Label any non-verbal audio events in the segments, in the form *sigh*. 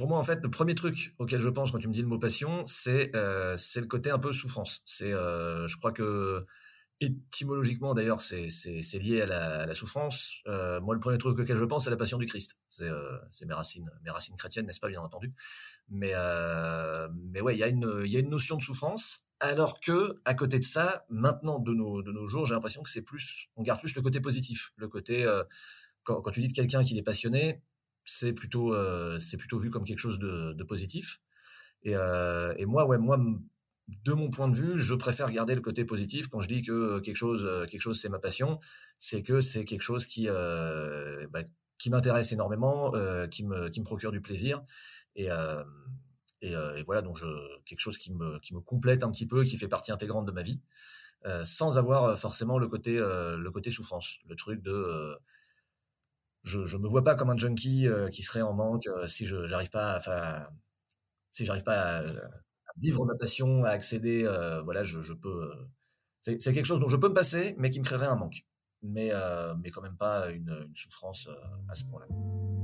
pour moi, en fait, le premier truc auquel je pense quand tu me dis le mot passion, c'est euh, le côté un peu souffrance. C'est, euh, je crois que étymologiquement d'ailleurs, c'est lié à la, souffrance. Euh, moi, le premier truc auquel je pense, c'est la passion du Christ. C'est c'est mes racines mes racines chrétiennes, n'est-ce pas, bien entendu. Mais mais ouais, il y a une y a une notion de souffrance. Alors que à côté de ça, maintenant de nos de nos jours, j'ai l'impression que c'est plus on garde plus le côté positif, le côté quand, quand tu dis de quelqu'un qui est passionné, c'est plutôt euh, c'est plutôt vu comme quelque chose de, positif. Et, euh, et moi, ouais, moi, de mon point de vue, je préfère garder le côté positif quand je dis que quelque chose, quelque chose, c'est ma passion, c'est que c'est quelque chose qui euh, bah, qui m'intéresse énormément, euh, qui me qui me procure du plaisir. Et euh, et, euh, voilà donc quelque chose qui me qui me complète un petit peu, qui fait partie intégrante de ma vie, euh, sans avoir forcément le côté le côté souffrance, le truc de je, je me vois pas comme un junkie euh, qui serait en manque euh, si je j'arrive pas enfin si j'arrive pas à, à, vivre ma passion à accéder euh, voilà je, peux c'est quelque chose dont je peux me passer mais qui me créerait un manque mais mais quand même pas une souffrance à ce point-là.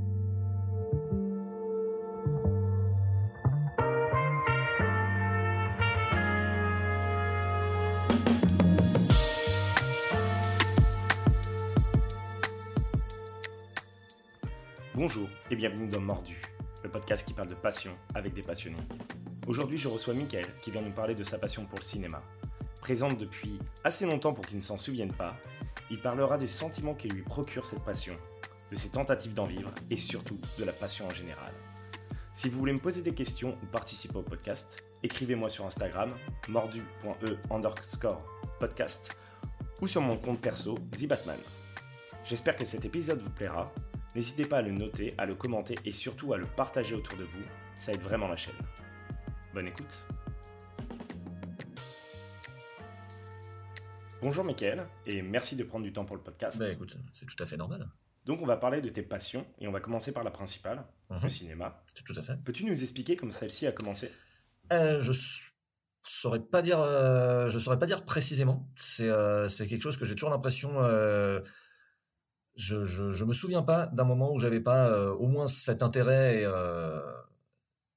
Bonjour et bienvenue dans Mordu, le podcast qui parle de passion avec des passionnés. Aujourd'hui, je reçois Mickaël qui vient nous parler de sa passion pour le cinéma. Présente depuis assez longtemps pour qu'il ne s'en souvienne pas, il parlera des sentiments qui lui procure cette passion, de ses tentatives d'en vivre et surtout de la passion en général. Si vous voulez me poser des questions ou participer au podcast, écrivez-moi sur Instagram mordu.e underscore podcast ou sur mon compte perso Zibatman. J'espère que cet épisode vous plaira N'hésitez pas à le noter, à le commenter et surtout à le partager autour de vous, ça aide vraiment la chaîne. Bonne écoute Bonjour Mickaël, et merci de prendre du temps pour le podcast. Bah écoute, c'est tout à fait normal. Donc on va parler de tes passions, et on va commencer par la principale, Mhm. le cinéma. C'est tout à fait. Peux-tu nous expliquer comment celle-ci a commencé? Euh, je saurais pas dire, euh, je saurais pas dire précisément. C'est euh, c'est quelque chose que j'ai toujours l'impression. Je, je me souviens pas d'un moment où j'avais pas euh, au moins cet intérêt euh,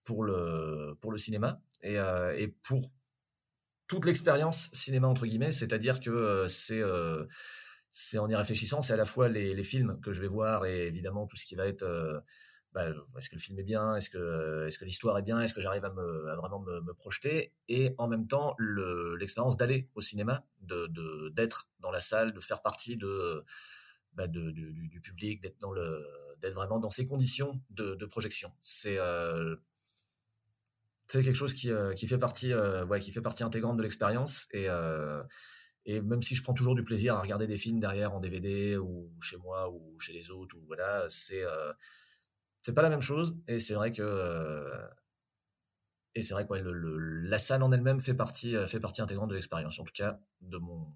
pour le pour le cinéma et euh, et pour toute l'expérience cinéma entre guillemets. C'est-à-dire que c'est c'est en y réfléchissant, c'est à la fois les, les films que je vais voir et évidemment tout ce qui va être bah, est-ce que le film est bien, est-ce que est-ce que l'histoire est bien, est-ce que j'arrive à me à vraiment me, projeter et en même temps le l'expérience d'aller au cinéma, de d'être dans la salle, de faire partie de bah, de, du, public, d'être dans le d'être vraiment dans ces conditions de, projection. C'est euh, c'est quelque chose qui, euh, qui fait partie euh, ouais, qui fait partie intégrante de l'expérience et et même si je prends toujours du plaisir à regarder des films derrière en DVD ou chez moi ou chez les autres ou voilà, c'est c'est pas la même chose et c'est vrai que et c'est vrai que le, le, la salle en elle-même fait partie fait partie intégrante de l'expérience en tout cas de mon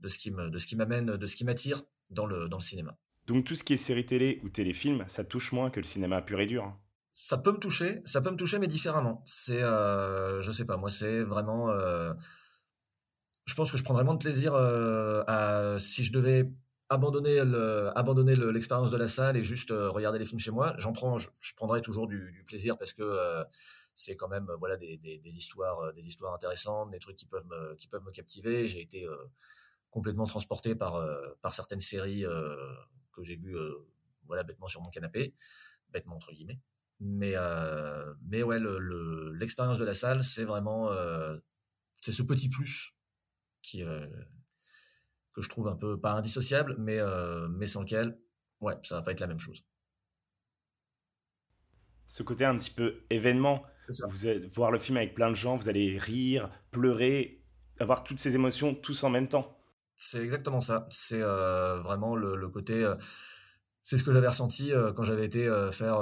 de ce qui me de ce qui m'amène de ce qui m'attire dans le dans le cinéma. Donc tout ce qui est série télé ou téléfilm, ça touche moins que le cinéma pur et dur. hein. Ça peut me toucher, ça peut me toucher mais différemment. C'est euh, je sais pas, moi c'est vraiment euh, je pense que je prendrais moins de plaisir euh, à si je devais abandonner le, abandonner le- l'expérience de la salle et juste euh, regarder les films chez moi. J'en prends, je, je prendrais toujours du, du plaisir parce que c'est quand même voilà des, des, des histoires, des histoires intéressantes, des trucs qui peuvent me, qui peuvent me captiver. J'ai été complètement transporté par euh, par certaines séries euh, que j'ai vues euh, voilà bêtement sur mon canapé, bêtement entre guillemets. Mais mais ouais, le- le- l'expérience de la salle, c'est vraiment c'est ce petit plus qui que je trouve un peu pas indissociable, mais euh, mais sans lequel, ouais, ça va pas être la même chose. Ce côté un petit peu événement, vous allez voir le film avec plein de gens, vous allez rire, pleurer, avoir toutes ces émotions tous en même temps. C'est exactement ça. C'est euh, vraiment le, côté. euh, c'est ce que j'avais ressenti euh, quand j'avais été faire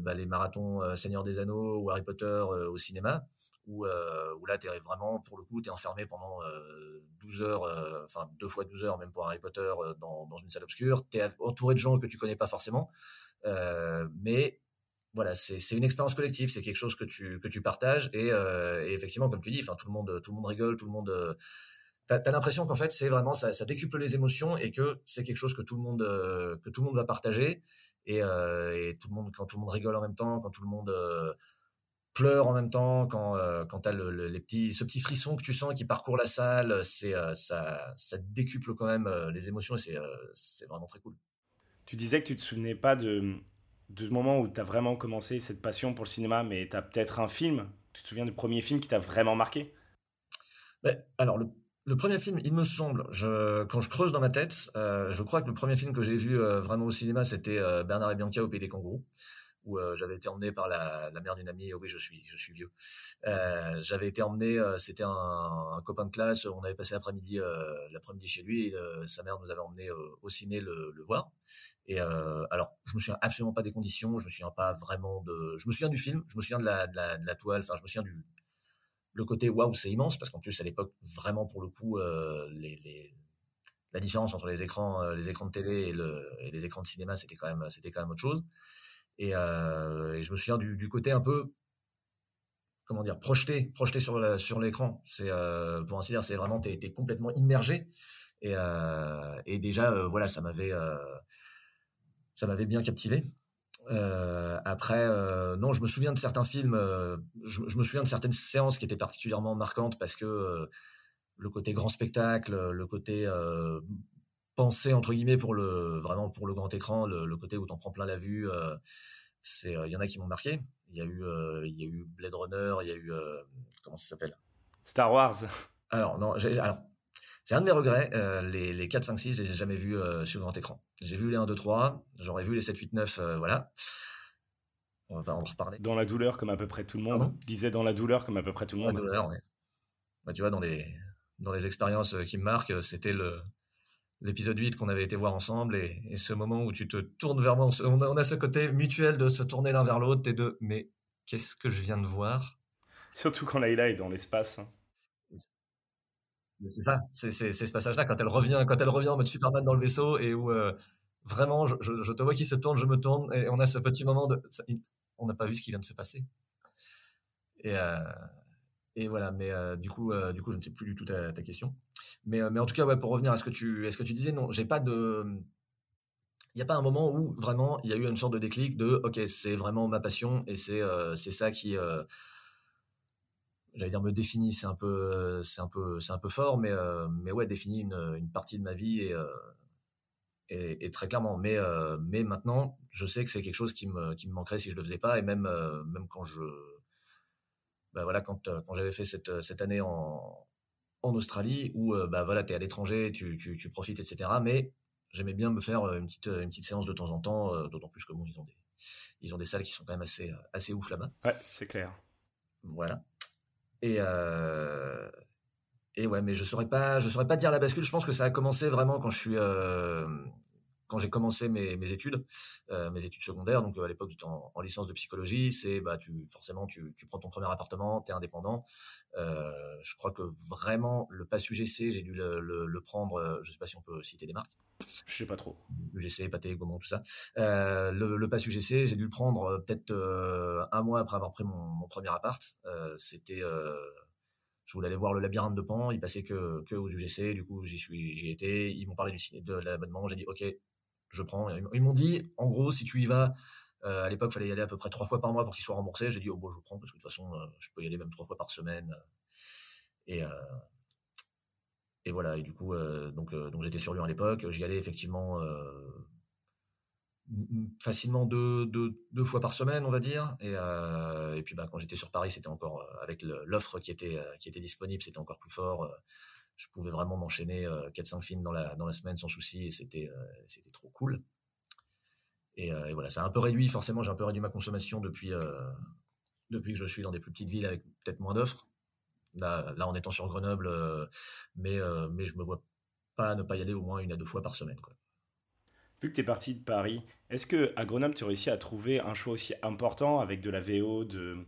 bah, les marathons Seigneur des Anneaux ou Harry Potter au cinéma, où, là, t'es vraiment, pour le coup, t'es enfermé pendant euh, 12 heures, enfin deux fois 12 heures même pour Harry Potter dans, une salle obscure. T'es entouré de gens que tu connais pas forcément, mais voilà, c'est une expérience collective, c'est quelque chose que tu que tu partages et, effectivement, comme tu dis, tout le monde tout le monde rigole, tout le monde t'as as, l'impression qu'en fait c'est vraiment ça, ça décuple les émotions et que c'est quelque chose que tout le monde euh, que tout le monde va partager. Et, tout le monde quand tout le monde rigole en même temps, quand tout le monde pleure en même temps, quand, quand tu as les petits, ce petit frisson que tu sens qui parcourt la salle, c'est, ça, ça décuple quand même les émotions et c'est, vraiment très cool. Tu disais que tu te souvenais pas de, du moment où tu as vraiment commencé cette passion pour le cinéma, mais tu as peut-être un film, tu te souviens du premier film qui t'a vraiment marqué? Ben, Alors, le, premier film, il me semble, je, quand je creuse dans ma tête, je crois que le premier film que j'ai vu vraiment au cinéma, c'était Bernard et Bianca au Pays des Kangourous où euh, j'avais été emmené par la, mère d'une amie. oui, je suis, je suis vieux. Euh, j'avais été emmené. Euh, c'était un, copain de classe. On avait passé l'après-midi, l'après-midi chez lui. Sa mère nous avait emmené au ciné le, voir. Et alors, je me souviens absolument pas des conditions. Je me souviens pas vraiment de. Je me souviens du film. Je me souviens de la, de la, toile. Enfin, je me souviens du le côté waouh, c'est immense parce qu'en plus à l'époque, vraiment pour le coup, les, la différence entre les écrans, les écrans de télé et, le, et les écrans de cinéma, c'était quand même, c'était quand même autre chose. Et, euh, je me souviens du, côté un peu, comment dire, projeté, projeté sur l'écran. C'est euh, pour ainsi dire, c'est vraiment t'es es complètement immergé. Et, euh, et déjà, euh, voilà, ça m'avait euh, ça m'avait bien captivé. Euh, après, euh, non, je me souviens de certains films, je, je, me souviens de certaines séances qui étaient particulièrement marquantes parce que le côté grand spectacle, le côté pensé entre guillemets pour le vraiment pour le grand écran, le, côté où t'en prends plein la vue. Euh, c'est il y en a qui m'ont marqué. Il y a eu euh, il y a eu Blade Runner, il y a eu euh, comment ça s'appelle? Star Wars. Alors non, alors c'est un de mes regrets. les, les 4, 5, 6, je les ai jamais vus sur grand écran. J'ai vu les 1, 2, 3, j'aurais vu les 7, 8, 9, voilà. On va en reparler. Dans la douleur, comme à peu près tout le monde. Je disais dans la douleur, comme à peu près tout le monde. La douleur, oui. Bah, tu vois, dans les, dans les expériences qui me marquent, c'était le, l'épisode 8 qu'on avait été voir ensemble et, ce moment où tu te tournes vers moi, on a, ce côté mutuel de se tourner l'un vers l'autre et de mais qu'est-ce que je viens de voir? Surtout quand Layla est dans l'espace. C'est ça, c'est ce passage-là quand elle revient, quand elle revient en mode Superman dans le vaisseau et où euh, vraiment je, te vois qui se tourne, je me tourne et on a ce petit moment de, on n'a pas vu ce qui vient de se passer. Et, euh, et voilà, mais euh, du coup, du coup, je ne sais plus du tout ta question. Mais, mais en tout cas, ouais, pour revenir à ce que tu, à ce que tu disais, non, j'ai pas de. Il n'y a pas un moment où vraiment il y a eu une sorte de déclic de OK, c'est vraiment ma passion et c'est c'est ça qui. Euh, j'allais dire me définit, c'est un peu, c'est un peu, c'est un peu fort, mais, mais ouais, définit une, une, partie de ma vie et, et, et très clairement. Mais, mais maintenant, je sais que c'est quelque chose qui me, qui me manquerait si je le faisais pas, et même, même quand je, ben voilà, quand, quand j'avais fait cette, cette année en, en Australie où euh, bah voilà, tu es à l'étranger, tu, tu, tu, profites, etc. Mais j'aimais bien me faire euh, une petite, une petite séance de temps en temps, euh, d'autant plus que bon, ils ont des, ils ont des salles qui sont quand même assez, assez ouf là-bas. Ouais, c'est clair. Voilà. Et, euh, et ouais, mais je saurais pas, je saurais pas dire la bascule. Je pense que ça a commencé vraiment quand je suis, euh, quand j'ai commencé mes, mes études, euh, mes études secondaires, donc euh, à l'époque j'étais en, en, licence de psychologie, c'est bah tu forcément tu, tu prends ton premier appartement, tu es indépendant. Euh, je crois que vraiment le pass UGC, j'ai dû le, le, le, prendre, euh, je sais pas si on peut citer des marques. Je sais pas trop. UGC, Pathé, Gaumont, tout ça. Euh, le, le pass UGC, j'ai dû le prendre euh, peut-être un mois après avoir pris mon, mon premier appart. C'était je voulais aller voir le labyrinthe de Pan, il passait que, que aux UGC, du coup j'y suis, j'y étais, ils m'ont parlé du ciné, de l'abonnement, j'ai dit ok, je prends. Ils m'ont dit, en gros, si tu y vas, euh, à l'époque, il fallait y aller à peu près trois fois par mois pour qu'il soit remboursé. J'ai dit, oh bon, je prends parce que de toute façon, euh, je peux y aller même trois fois par semaine. Et, euh, et voilà. Et du coup, donc, donc j'étais sur Lyon à l'époque. J'y allais effectivement facilement deux, deux, fois par semaine, on va dire. Et, et puis, bah, quand j'étais sur Paris, c'était encore avec l'offre qui était qui était disponible, c'était encore plus fort je pouvais vraiment m'enchaîner 4-5 euh, films dans la, dans la semaine sans souci et c'était euh, c'était trop cool. Et, euh, et, voilà, ça a un peu réduit, forcément, j'ai un peu réduit ma consommation depuis, depuis que je suis dans des plus petites villes avec peut-être moins d'offres. Là, là, en étant sur Grenoble, mais, mais je me vois pas ne pas y aller au moins une à deux fois par semaine. Quoi. Vu que tu es parti de Paris, est-ce que à Grenoble, tu réussis à trouver un choix aussi important avec de la VO, de,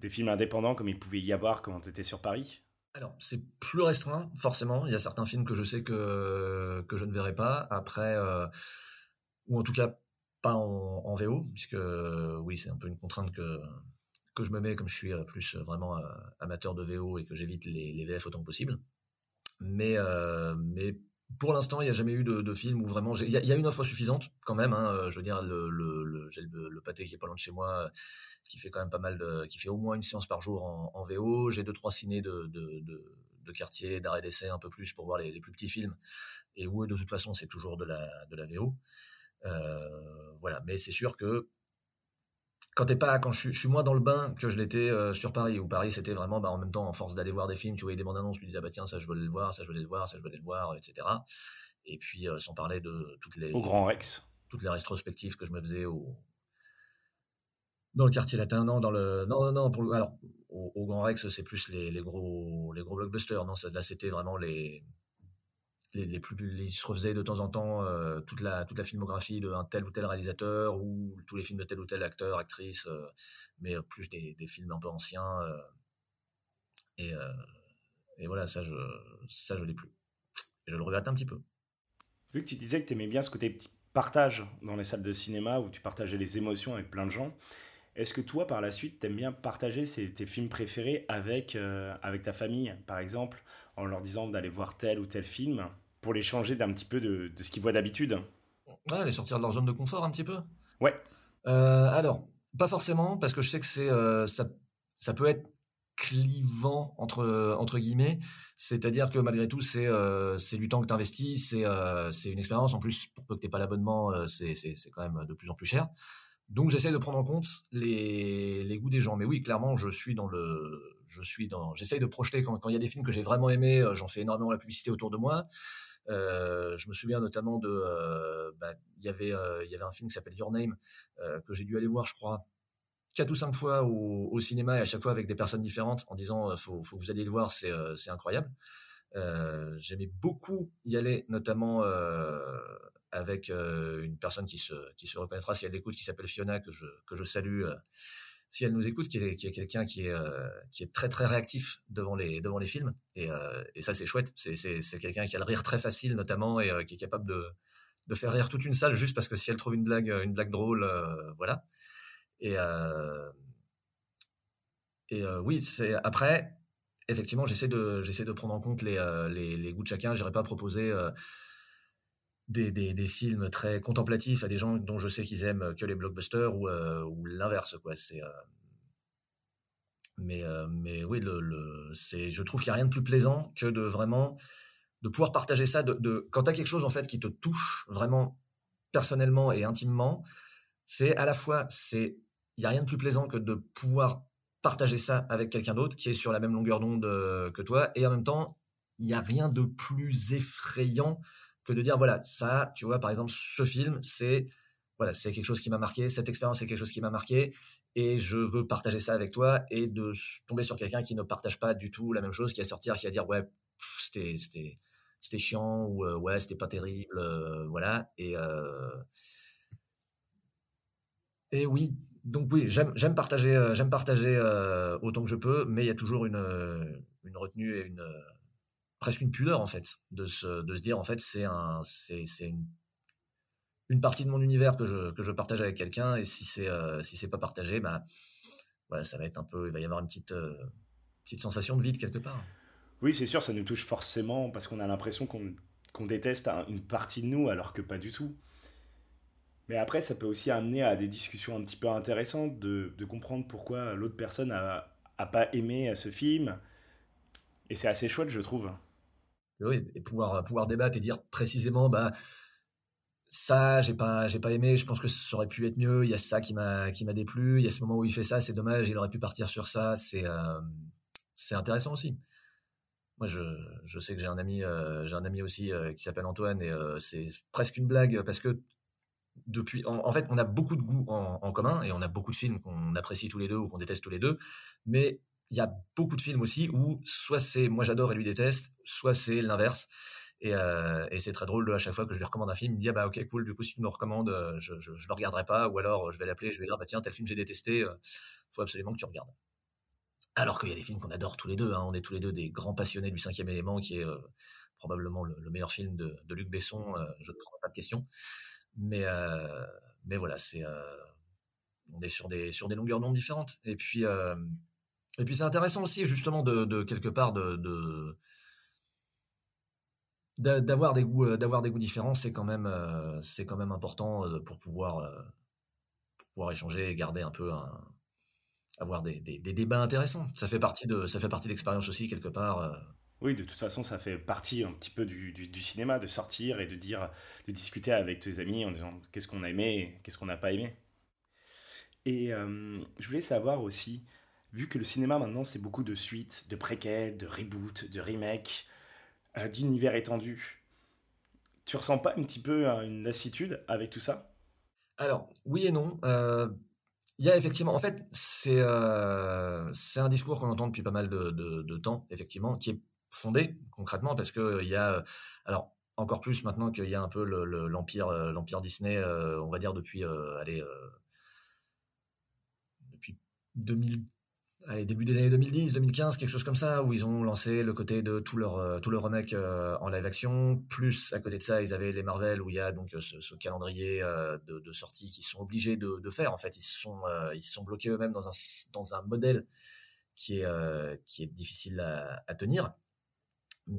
des films indépendants comme il pouvait y avoir quand tu étais sur Paris? Alors, c'est plus restreint, forcément. Il y a certains films que je sais que, que je ne verrai pas. Après, euh, ou en tout cas, pas en, VO, puisque oui, c'est un peu une contrainte que, que je me mets, comme je suis euh, plus vraiment euh, amateur de VO et que j'évite les, les, VF autant que possible. Mais, mais pour l'instant, il n'y a jamais eu de, film où vraiment. Il y, a une offre suffisante quand même. Hein, je veux dire, le, le, j'ai le, pâté qui est pas loin de chez moi, qui fait quand même pas mal de, qui fait au moins une séance par jour en, VO. J'ai deux trois ciné de, de, de, quartier, d'arrêt d'essai un peu plus pour voir les, plus petits films. Et où de toute façon, c'est toujours de la de la VO. Euh, voilà, mais c'est sûr que quand t'es pas, quand je, suis moins dans le bain que je l'étais euh, sur Paris, où Paris c'était vraiment, bah, en même temps, en force d'aller voir des films, tu voyais des bandes annonces, tu disais, bah tiens, ça je veux le voir, ça je veux le voir, ça je veux le voir, etc. Et puis, euh, sans parler de toutes les. Au Grand Rex. Toutes les rétrospectives que je me faisais au, dans le quartier latin, non, dans le, non, non, pour, alors, au, Grand Rex, c'est plus les, les, gros, les gros blockbusters, non, ça, là, c'était vraiment les, les, plus, ils se refaisaient de temps en temps euh, toute la toute la filmographie d'un tel ou tel réalisateur ou tous les films de tel ou tel acteur, actrice, euh, mais plus des, films un peu anciens. Euh, et, et voilà, ça je ça je l'ai plus. je le regrette un petit peu. Vu que tu disais que tu aimais bien ce côté partage dans les salles de cinéma où tu partageais les émotions avec plein de gens. Est-ce que toi, par la suite, tu aimes bien partager tes films préférés avec, avec ta famille, par exemple, en leur disant d'aller voir tel ou tel film? Pour les changer d'un petit peu de, ce qu'ils voient d'habitude. Ouais, les sortir de leur zone de confort un petit peu. Ouais. Euh, alors, pas forcément, parce que je sais que c'est euh, ça, ça peut être clivant entre entre guillemets c'est-à-dire que malgré tout c'est euh, c'est du temps que tu investis c'est c'est une expérience en plus pour peu que tu pas l'abonnement c'est c'est quand même de plus en plus cher donc j'essaie de prendre en compte les, les goûts des gens mais oui clairement je suis dans le je suis dans j'essaie de projeter quand il y a des films que j'ai vraiment aimés j'en fais énormément la publicité autour de moi euh, je me souviens notamment de, euh, bah, il y avait, euh, y avait un film qui s'appelle Your Name que j'ai dû aller voir, je crois, quatre ou cinq fois au, cinéma et à chaque fois avec des personnes différentes en disant faut, faut que vous alliez le voir, c'est c'est incroyable. J'aimais beaucoup y aller, notamment avec une personne qui se qui se reconnaîtra si elle écoute, qui s'appelle Fiona que je que je salue si elle nous écoute, qui est, qui est quelqu'un qui est euh, qui est très très réactif devant les devant les films et, euh, ça c'est chouette. C'est quelqu'un qui a le rire très facile notamment et euh, qui est capable de de faire rire toute une salle juste parce que si elle trouve une blague une blague drôle, voilà. Et et oui, après effectivement j'essaie de de prendre en compte les les, les goûts de chacun. J'irai pas proposer des, films très contemplatifs à des gens dont je sais qu'ils aiment que les blockbusters ou, euh, l'inverse quoi. C'est euh... mais euh, mais oui c'est je trouve qu'il y a rien de plus plaisant que de vraiment de pouvoir partager ça de, quand t'as quelque chose en fait qui te touche vraiment personnellement et intimement c'est à la fois c'est il y a rien de plus plaisant que de pouvoir partager ça avec quelqu'un d'autre qui est sur la même longueur d'onde que toi et en même temps il y a rien de plus effrayant que de dire voilà ça tu vois par exemple ce film c'est voilà c'est quelque chose qui m'a marqué cette expérience c'est quelque chose qui m'a marqué et je veux partager ça avec toi et de tomber sur quelqu'un qui ne partage pas du tout la même chose qui va sortir qui va dire ouais c'était c'était c'était chiant ou euh, ouais c'était pas terrible euh, voilà et euh, et oui donc oui j'aime j'aime partager j'aime partager autant que je peux mais il y a toujours une une retenue et une presque une pudeur en fait de se, de se dire en fait c'est un c'est une, une partie de mon univers que je, que je partage avec quelqu'un et si c'est euh, si c'est pas partagé bah ouais, ça va être un peu il va y avoir une petite euh, petite sensation de vide quelque part. Oui, c'est sûr, ça nous touche forcément parce qu'on a l'impression qu'on qu'on déteste une partie de nous alors que pas du tout. Mais après, ça peut aussi amener à des discussions un petit peu intéressantes de, de comprendre pourquoi l'autre personne a, a pas aimé ce film. Et c'est assez chouette, je trouve et pouvoir pouvoir débattre et dire précisément bah ça j'ai pas j'ai pas aimé je pense que ça aurait pu être mieux il y a ça qui m'a qui m'a déplu il y a ce moment où il fait ça c'est dommage il aurait pu partir sur ça c'est euh, c'est intéressant aussi. Moi je, je sais que j'ai un ami euh, j'ai un ami aussi euh, qui s'appelle Antoine et c'est presque une blague parce que depuis en, fait on a beaucoup de goûts en, en, commun et on a beaucoup de films qu'on apprécie tous les deux ou qu'on déteste tous les deux mais il y a beaucoup de films aussi où soit c'est moi j'adore et lui déteste, soit c'est l'inverse. Et, euh, c'est très drôle à chaque fois que je lui recommande un film, il me dit ah bah ok cool du coup si tu me recommandes euh, je, je, le regarderai pas ou alors je vais l'appeler je vais dire bah tiens tel film j'ai détesté euh, faut absolument que tu regardes. Alors qu'il y a des films qu'on adore tous les deux, hein, on est tous les deux des grands passionnés du cinquième élément qui est euh, probablement le, le, meilleur film de, Luc Besson, je ne prends pas de question. Mais mais voilà c'est on est sur des sur des longueurs d'onde différentes et puis et puis c'est intéressant aussi justement de, quelque part de, d'avoir des goûts d'avoir des goûts différents c'est quand même c'est quand même important pour pouvoir pour pouvoir échanger et garder un peu avoir des, des, débats intéressants ça fait partie de ça fait partie de l'expérience aussi quelque part oui, de toute façon, ça fait partie un petit peu du, du, cinéma, de sortir et de dire, de discuter avec tes amis en disant qu'est-ce qu'on a aimé, qu'est-ce qu'on n'a pas aimé. Et je voulais savoir aussi, vu que le cinéma maintenant c'est beaucoup de suites, de préquels, de reboots, de remakes, euh, d'univers étendu, tu ressens pas un petit peu une lassitude avec tout ça? Alors, oui et non. Euh, il y a effectivement, en fait, c'est euh, c'est un discours qu'on entend depuis pas mal de, de, temps, effectivement, qui est fondé concrètement parce que il y a, alors encore plus maintenant qu'il y a un peu l'empire l'empire Disney, on va dire depuis, allez, depuis 2000 allez, début des années 2010, 2015, quelque chose comme ça, où ils ont lancé le côté de tout leur, euh, tout leur remake euh, en live action. Plus, à côté de ça, ils avaient les Marvel, où il y a donc euh, ce, calendrier de, de sortie qu'ils sont obligés de, faire. En fait, ils sont, ils sont bloqués eux-mêmes dans un, dans un modèle qui est, qui est difficile à, à tenir.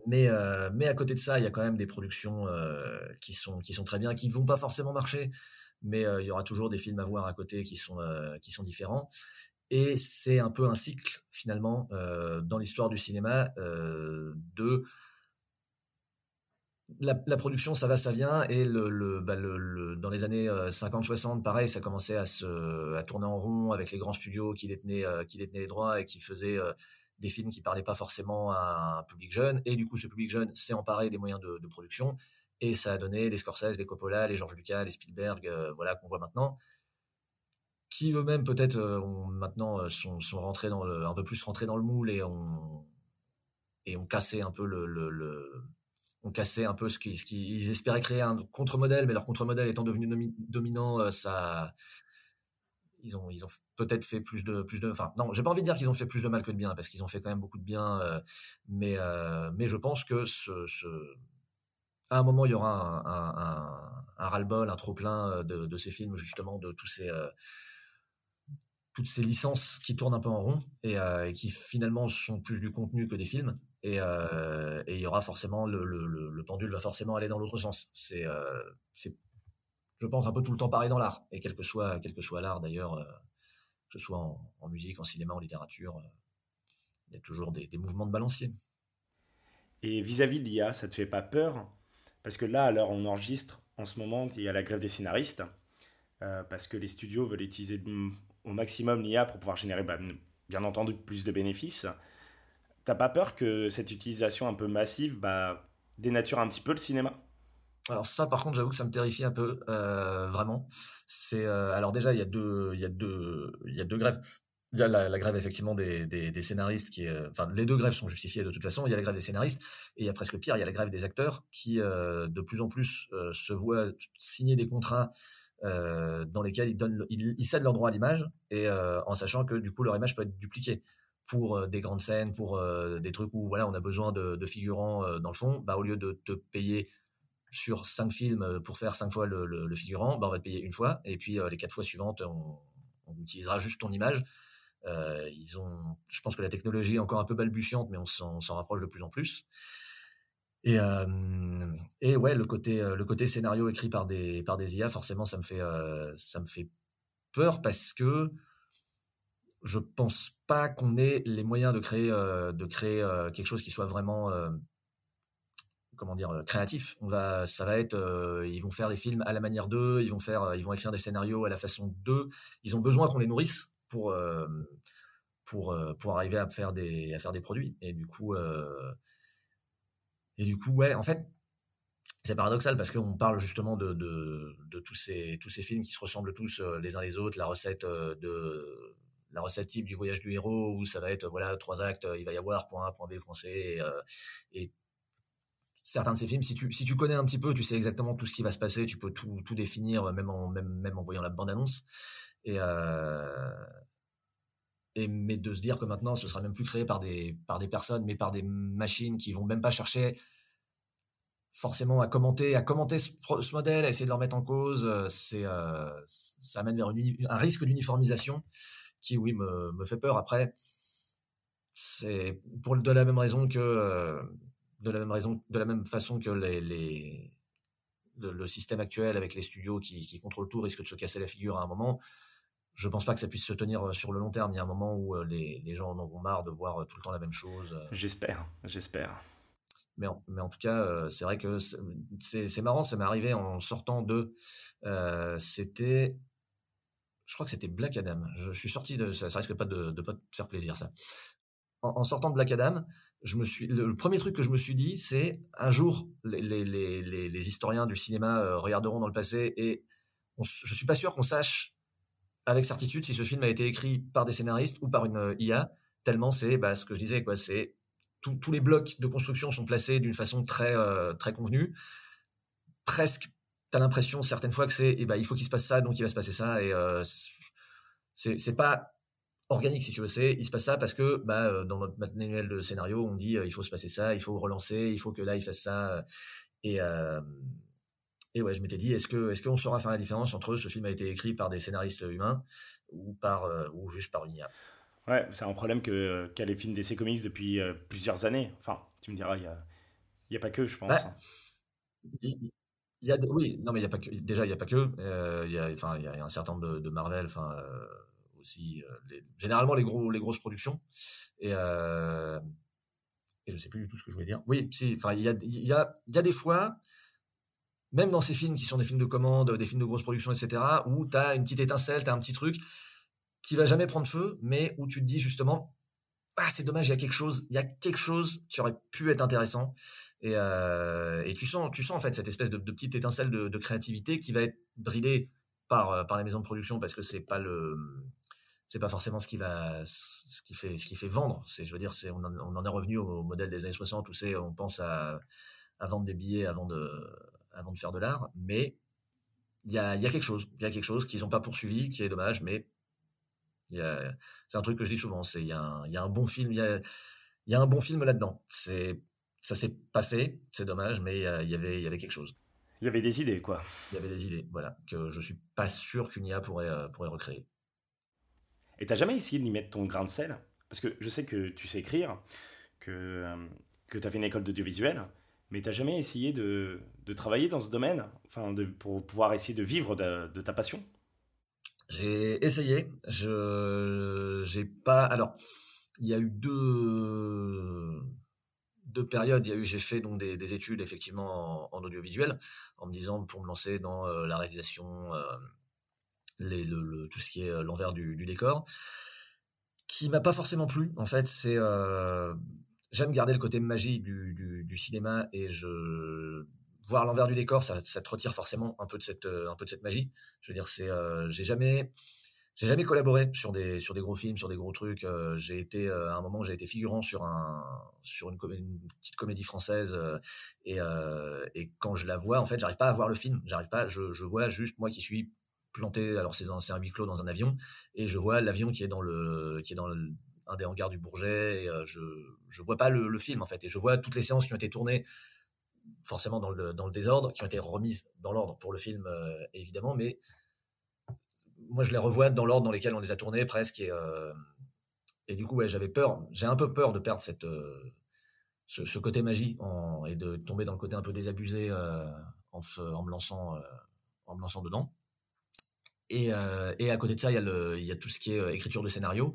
Mais, mais à côté de ça, il y a quand même des productions qui, sont, qui sont très bien, qui vont pas forcément marcher, mais il y aura toujours des films à voir à côté qui sont, qui sont différents. Et c'est un peu un cycle, finalement, euh, dans l'histoire du cinéma, euh, de la, production, ça va, ça vient, et le, bah, dans les années 50-60, euh, pareil, ça commençait à se à tourner en rond avec les grands studios qui détenaient, qui les droits et qui faisaient des films qui parlaient pas forcément à un public jeune, et du coup, ce public jeune s'est emparé des moyens de, de, production, et ça a donné les Scorsese, les Coppola, les George Lucas, les Spielberg, voilà, qu'on voit maintenant qui eux-mêmes peut-être euh, maintenant euh, sont, sont rentrés dans le, un peu plus rentrés dans le moule et ont et ont cassé un peu le, le, ont cassé un peu ce qu'ils espéraient créer un contre-modèle mais leur contre-modèle étant devenu dominant euh, ça ils ont ils ont peut-être fait plus de plus de enfin non j'ai pas envie de dire qu'ils ont fait plus de mal que de bien parce qu'ils ont fait quand même beaucoup de bien mais mais je pense que ce, à un moment, il y aura un, un, ras-le-bol, un trop-plein de, de, ces films, justement, de tous ces, toutes ces licences qui tournent un peu en rond euh, et, qui finalement sont plus du contenu que des films. Et, euh, il y aura forcément le, le, pendule va forcément aller dans l'autre sens. C'est, euh, je pense un peu tout le temps pareil dans l'art et quel que soit que soit l'art d'ailleurs, que ce soit en, musique, en cinéma, en littérature, il y a toujours des, mouvements de balancier. Et vis-à-vis de l'IA, ça te fait pas peur? Parce que là, où on enregistre, en ce moment, il y a la grève des scénaristes. parce que les studios veulent utiliser au maximum l'IA pour pouvoir générer, bah, bien entendu, plus de bénéfices. T'as pas peur que cette utilisation un peu massive bah, dénature un petit peu le cinéma? Alors ça, par contre, j'avoue que ça me terrifie un peu, euh, vraiment. C'est euh, alors déjà, il y a deux, il y a deux, il y a deux grèves. Il y a la, grève effectivement des, des, scénaristes qui, euh, enfin, les deux grèves sont justifiées de toute façon. Il y a la grève des scénaristes et il y a presque pire, il y a la grève des acteurs qui, de plus en plus, se voient signer des contrats euh, dans lesquels ils, donnent, ils, cèdent leur droit à l'image et euh, en sachant que du coup leur image peut être dupliquée pour euh, des grandes scènes, pour des trucs où voilà on a besoin de, figurants dans le fond, bah au lieu de te payer sur cinq films pour faire cinq fois le, figurant, bah on va te payer une fois et puis les quatre fois suivantes on, on, utilisera juste ton image. Ils ont, je pense que la technologie est encore un peu balbutiante, mais on s'en rapproche de plus en plus. Et, ouais, le côté, le côté scénario écrit par des, par des IA, forcément, ça me fait, ça me fait peur parce que je pense pas qu'on ait les moyens de créer, de créer quelque chose qui soit vraiment, comment dire, créatif. On va, ça va être, ils vont faire des films à la manière d'eux, ils vont faire, ils vont écrire des scénarios à la façon d'eux. Ils ont besoin qu'on les nourrisse pour, pour, pour arriver à faire des, à faire des produits. Et du coup, et du coup, ouais, en fait, c'est paradoxal parce qu'on parle justement de, de, tous, ces, tous ces films qui se ressemblent tous euh, les uns les autres, la recette euh, de la recette type du voyage du héros où ça va être voilà trois actes, il va y avoir point A, point B, C et, euh, certains de ces films, si tu, si tu connais un petit peu, tu sais exactement tout ce qui va se passer, tu peux tout, tout définir même en, même, même en voyant la bande-annonce. Et, euh, et, mais de se dire que maintenant, ce sera même plus créé par des, par des personnes, mais par des machines qui vont même pas chercher forcément à commenter, à commenter ce, modèle, à essayer de le remettre en cause, euh, c'est, euh, ça amène vers un risque d'uniformisation qui, oui, me, me, fait peur. Après, c'est pour de la même raison que, euh, de la même raison, de la même façon que les, le, système actuel avec les studios qui, qui, contrôlent tout risque de se casser la figure à un moment. Je pense pas que ça puisse se tenir sur le long terme. Il y a un moment où les, les gens en auront marre de voir tout le temps la même chose. J'espère, j'espère. Mais en, mais en, tout cas, c'est vrai que c'est marrant, ça m'est arrivé en sortant de. Euh, c'était. Je crois que c'était Black Adam. Je, suis sorti de. Ça, ça risque pas de, de pas te faire plaisir, ça en, sortant de Black Adam, je me suis, le, premier truc que je me suis dit, c'est un jour, les, les, les, les, historiens du cinéma euh, regarderont dans le passé et je suis pas sûr qu'on sache avec certitude si ce film a été écrit par des scénaristes ou par une euh, IA, tellement c'est bah, ce que je disais, quoi, c'est tous les blocs de construction sont placés d'une façon très, euh, très convenue. Presque, tu as l'impression certaines fois que c'est, eh ben, il faut qu'il se passe ça, donc il va se passer ça, et c'est pas organique si tu veux c'est il se passe ça parce que bah, euh, dans notre manuel de scénario on dit euh, il faut se passer ça il faut relancer il faut que là il fasse ça et euh, et ouais je m'étais dit est-ce que est-ce qu'on saura faire la différence entre ce film a été écrit par des scénaristes humains ou par ou juste par une IA ouais c'est un problème que qu'a les films DC Comics depuis plusieurs années enfin tu me diras il y a y a pas que je pense bah, il, y a oui non mais il y a pas que déjà il y a pas que il y a enfin il y a un certain nombre de, de Marvel enfin aussi euh, généralement les gros les grosses productions et euh, et je sais plus du tout ce que je voulais dire. Oui, si, enfin il y a il y a il y a des fois même dans ces films qui sont des films de commande, des films de grosse production, etc., où tu as une petite étincelle, tu as un petit truc qui va jamais prendre feu, mais où tu te dis justement, ah, c'est dommage, il y a quelque chose, il y a quelque chose qui aurait pu être intéressant. Et, euh, et tu, sens, tu sens en fait cette espèce de, petite étincelle de, créativité qui va être bridée par, par les maisons de production parce que c'est pas le c'est pas forcément ce qui va ce qui fait ce qui fait vendre c'est je veux dire c'est on, en est revenu au, modèle des années 60 où c'est on pense à vendre des billets avant de avant de faire de l'art mais il y a, y a quelque chose il y a quelque chose qu'ils n'ont pas poursuivi qui est dommage mais c'est un truc que je dis souvent c'est il y, a un, y a un bon film il y a, y a un bon film là dedans c'est ça s'est pas fait c'est dommage mais il y, avait il y avait quelque chose il y avait des idées quoi il y avait des idées voilà que je suis pas sûr qu'une IA pourrait pourrait recréer et t'as jamais essayé d'y mettre ton grain de sel Parce que je sais que tu sais écrire, que, euh, que tu as fait une école d'audiovisuel, mais t'as jamais essayé de, de, travailler dans ce domaine enfin, de, pour pouvoir essayer de vivre de, de ta passion? J'ai essayé. Je j'ai pas. Alors, il y a eu deux deux périodes. Il y a eu, j'ai fait donc des, des études effectivement en, audiovisuel, en me disant pour me lancer dans euh, la réalisation, euh, tout ce qui est euh, l'envers du, décor, qui m'a pas forcément plu. En fait, c'est j'aime garder le côté magie du, cinéma et je voir l'envers du décor, ça, te retire forcément un peu de cette euh, un peu de cette magie. Je veux dire, c'est euh, j'ai jamais j'ai jamais collaboré sur des sur des gros films, sur des gros trucs. Euh, j'ai été à un moment, j'ai été figurant sur un sur une, petite comédie française et, quand je la vois, en fait, j'arrive pas à voir le film. J'arrive pas. Je, vois juste moi qui suis planté. Alors c'est un huis clos dans un avion et je vois l'avion qui est dans le qui est dans un des hangars du Bourget. Et, euh, je je vois pas le, film en fait et je vois toutes les séances qui ont été tournées forcément dans le désordre, qui ont été remises dans l'ordre pour le film euh, évidemment, mais moi je les revois dans l'ordre dans lesquels on les a tournées presque et euh, du coup j'avais peur, j'ai un peu peur de perdre cette ce, côté magie et de tomber dans le côté un peu désabusé en, me lançant en me lançant dedans. Et, à côté de ça, il y, a tout ce qui est écriture de scénario.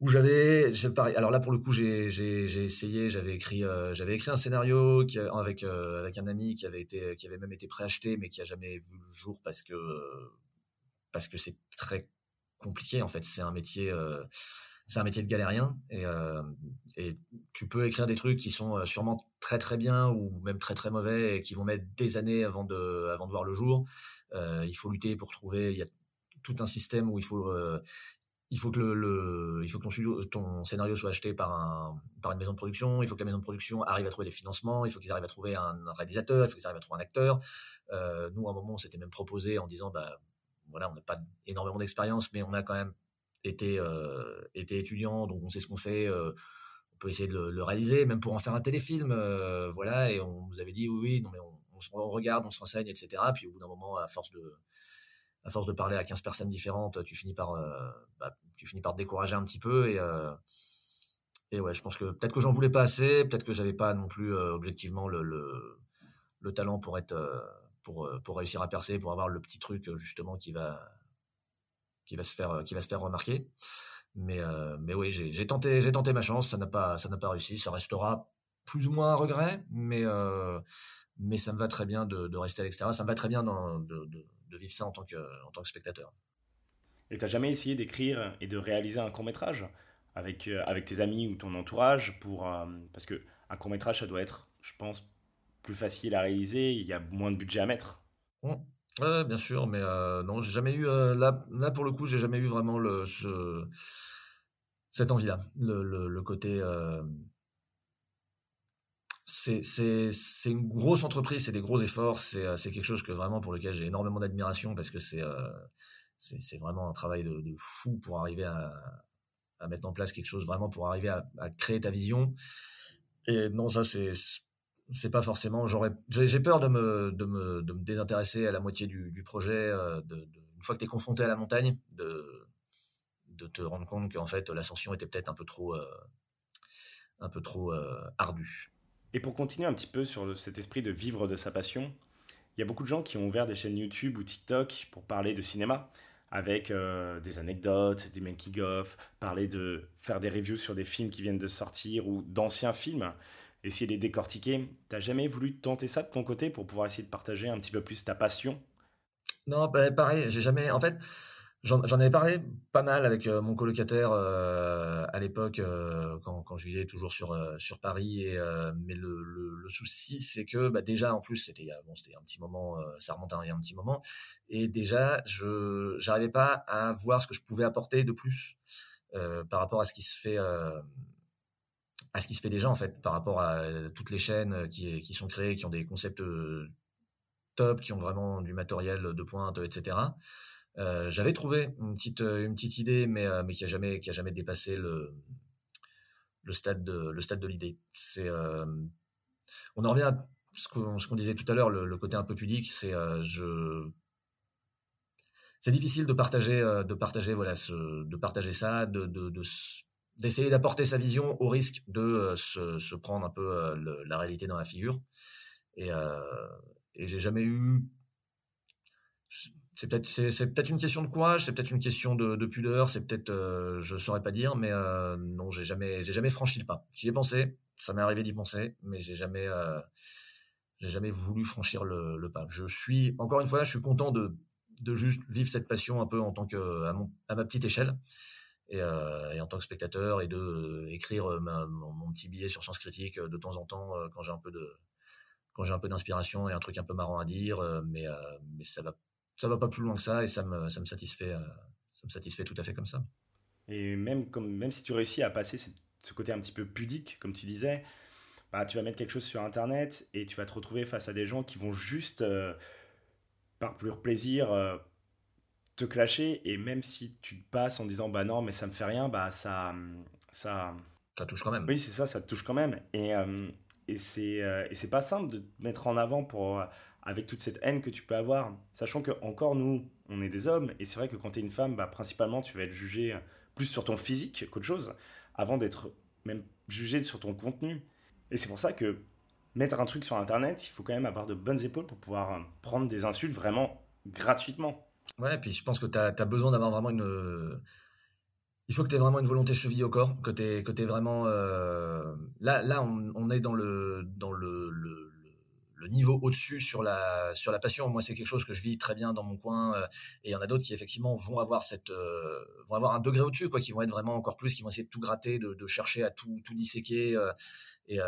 Où j'avais, alors là pour le coup, j'ai, j'ai, essayé, j'avais écrit, euh, j'avais écrit un scénario avec euh, avec un ami qui avait été, qui avait même été préacheté, mais qui a jamais vu le jour parce que parce que c'est très compliqué en fait. C'est un métier, c'est un métier de galérien et et tu peux écrire des trucs qui sont sûrement très très bien ou même très très mauvais et qui vont mettre des années avant de avant de voir le jour. Euh, il faut lutter pour trouver. Il y a tout un système où il faut euh, il faut que le, il faut que ton, scénario soit acheté par un par une maison de production il faut que la maison de production arrive à trouver les financements il faut qu'ils arrivent à trouver un, réalisateur il faut qu'ils arrivent à trouver un acteur euh, nous à un moment on s'était même proposé en disant bah voilà on n'a pas énormément d'expérience mais on a quand même été euh, été étudiant donc on sait ce qu'on fait euh, on peut essayer de le, le, réaliser même pour en faire un téléfilm euh, voilà et on nous avait dit oui oui non mais on, on, regarde, on se renseigne, etc. Puis au bout d'un moment, à force de, à force de parler à 15 personnes différentes, tu finis par, euh, bah, tu finis par te décourager un petit peu et, euh, et ouais, je pense que peut-être que j'en voulais pas assez, peut-être que j'avais pas non plus objectivement le, le, le, talent pour être pour, pour réussir à percer, pour avoir le petit truc justement qui va qui va se faire qui va se faire remarquer. Mais mais oui, j'ai tenté j'ai tenté ma chance, ça n'a pas ça n'a pas réussi, ça restera plus ou moins un regret, mais mais ça me va très bien de, rester à l'extérieur, ça me va très bien dans, de, de, vivre ça en tant que en tant que spectateur. Et t'as jamais essayé d'écrire et de réaliser un court métrage avec, euh, avec tes amis ou ton entourage pour, euh, Parce que un court métrage, ça doit être, je pense, plus facile à réaliser, il y a moins de budget à mettre. Mmh. bien sûr, mais euh, non, j'ai jamais eu. là, là, pour le coup, j'ai jamais eu vraiment le, ce, cette envie-là. Le, le, le, côté. C'est une grosse entreprise, c'est des gros efforts, c'est quelque chose que vraiment pour lequel j'ai énormément d'admiration parce que c'est c'est vraiment un travail de, fou pour arriver à, mettre en place quelque chose vraiment pour arriver à, créer ta vision. Et non, ça, c'est pas forcément. J'aurais, j'ai peur de me, désintéresser à la moitié du, projet. Euh, une fois que tu es confronté à la montagne, de, te rendre compte qu'en fait l'ascension était peut-être un peu trop, euh, un peu trop euh, ardue. Et pour continuer un petit peu sur cet esprit de vivre de sa passion, il y a beaucoup de gens qui ont ouvert des chaînes YouTube ou TikTok pour parler de cinéma avec euh, des anecdotes, des making-of, parler de faire des reviews sur des films qui viennent de sortir ou d'anciens films, essayer de les décortiquer. T'as jamais voulu tenter ça de ton côté pour pouvoir essayer de partager un petit peu plus ta passion? Non, bah, pareil, j'ai jamais. En fait, J'en avais parlé pas mal avec euh, mon colocataire euh, à l'époque euh, quand, quand, je vivais toujours sur sur Paris et mais le, le, le souci c'est que bah, déjà en plus c'était bon c'était un petit moment ça remonte à un, petit moment et déjà je j'arrivais pas à voir ce que je pouvais apporter de plus par rapport à ce qui se fait à ce qui se fait déjà en fait par rapport à toutes les chaînes qui qui sont créées qui ont des concepts top qui ont vraiment du matériel de pointe etc euh, j'avais trouvé une petite, euh, une petite idée, mais, euh, mais qui a jamais, qui a jamais dépassé le, le stade de, le stade de l'idée. C'est, on en revient à ce qu'on, qu'on disait tout à l'heure, le, côté un peu pudique, c'est, je, c'est difficile de partager, de partager, voilà, de partager ça, de, de, de d'essayer d'apporter sa vision au risque de se, se, prendre un peu la réalité dans la figure. Et, et j'ai jamais eu c'est peut-être une question de courage, c'est peut-être une question de, de pudeur, c'est peut-être euh, je saurais pas dire, mais euh, non, j'ai jamais jamais franchi le pas. J'y ai pensé, ça m'est arrivé d'y penser, mais j'ai jamais euh, jamais voulu franchir le, pas. Je suis encore une fois, je suis content de juste vivre cette passion un peu en tant que à, ma petite échelle et, euh, et, en tant que spectateur et de écrire mon, petit billet sur Sens Critique de temps en temps quand j'ai un peu de quand j'ai un peu d'inspiration et un truc un peu marrant à dire, mais mais ça va ça va pas plus loin que ça et ça me, ça me satisfait, euh, ça me satisfait tout à fait comme ça. Et même, comme, même si tu réussis à passer ce côté un petit peu pudique, comme tu disais, bah, tu vas mettre quelque chose sur Internet et tu vas te retrouver face à des gens qui vont juste, euh, par pur plaisir, euh, te clasher. Et même si tu passes en disant bah non, mais ça me fait rien, bah ça. Ça, ça touche quand même. Oui, c'est ça, ça te touche quand même. Et, et c'est pas simple de te mettre en avant pour avec toute cette haine que tu peux avoir, sachant que encore nous, on est des hommes, et c'est vrai que quand tu es une femme, bah, principalement, tu vas être jugé plus sur ton physique qu'autre chose, avant d'être même jugé sur ton contenu. Et c'est pour ça que mettre un truc sur Internet, il faut quand même avoir de bonnes épaules pour pouvoir prendre des insultes vraiment gratuitement. Ouais, et puis je pense que tu as, besoin d'avoir vraiment une... Il faut que tu aies vraiment une volonté cheville au corps, que tu es, vraiment... Euh, là, là on, est dans le, dans le le niveau au-dessus sur la sur la passion. Moi, c'est quelque chose que je vis très bien dans mon coin, euh, et il y en a d'autres qui effectivement vont avoir cette euh, vont avoir un degré au-dessus, quoi, qui vont être vraiment encore plus, qui vont essayer de tout gratter, de, chercher à tout tout disséquer. Euh, et,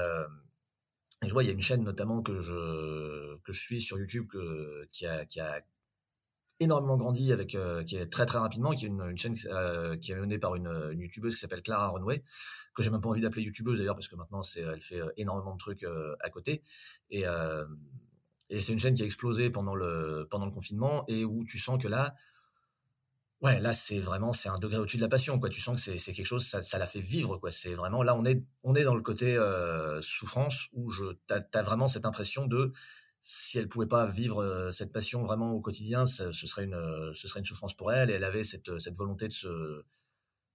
je vois, il y a une chaîne notamment que je que je suis sur YouTube que, qui a énormément grandi avec euh, qui est très très rapidement qui est une, chaîne euh, qui est menée par une, une youtubeuse qui s'appelle Clara Runway que j'ai même pas envie d'appeler youtubeuse d'ailleurs parce que maintenant c'est elle fait euh, énormément de trucs à côté. Et et c'est une chaîne qui a explosé pendant le pendant le confinement et où tu sens que là ouais là c'est vraiment c'est un degré au-dessus de la passion quoi. Tu sens que c'est c'est quelque chose ça ça la fait vivre quoi. C'est vraiment là on est on est dans le côté souffrance où je t'as as vraiment cette impression de si elle pouvait pas vivre euh, cette passion vraiment au quotidien, ce serait une, ce serait une souffrance pour elle. Et elle avait cette, cette volonté de se,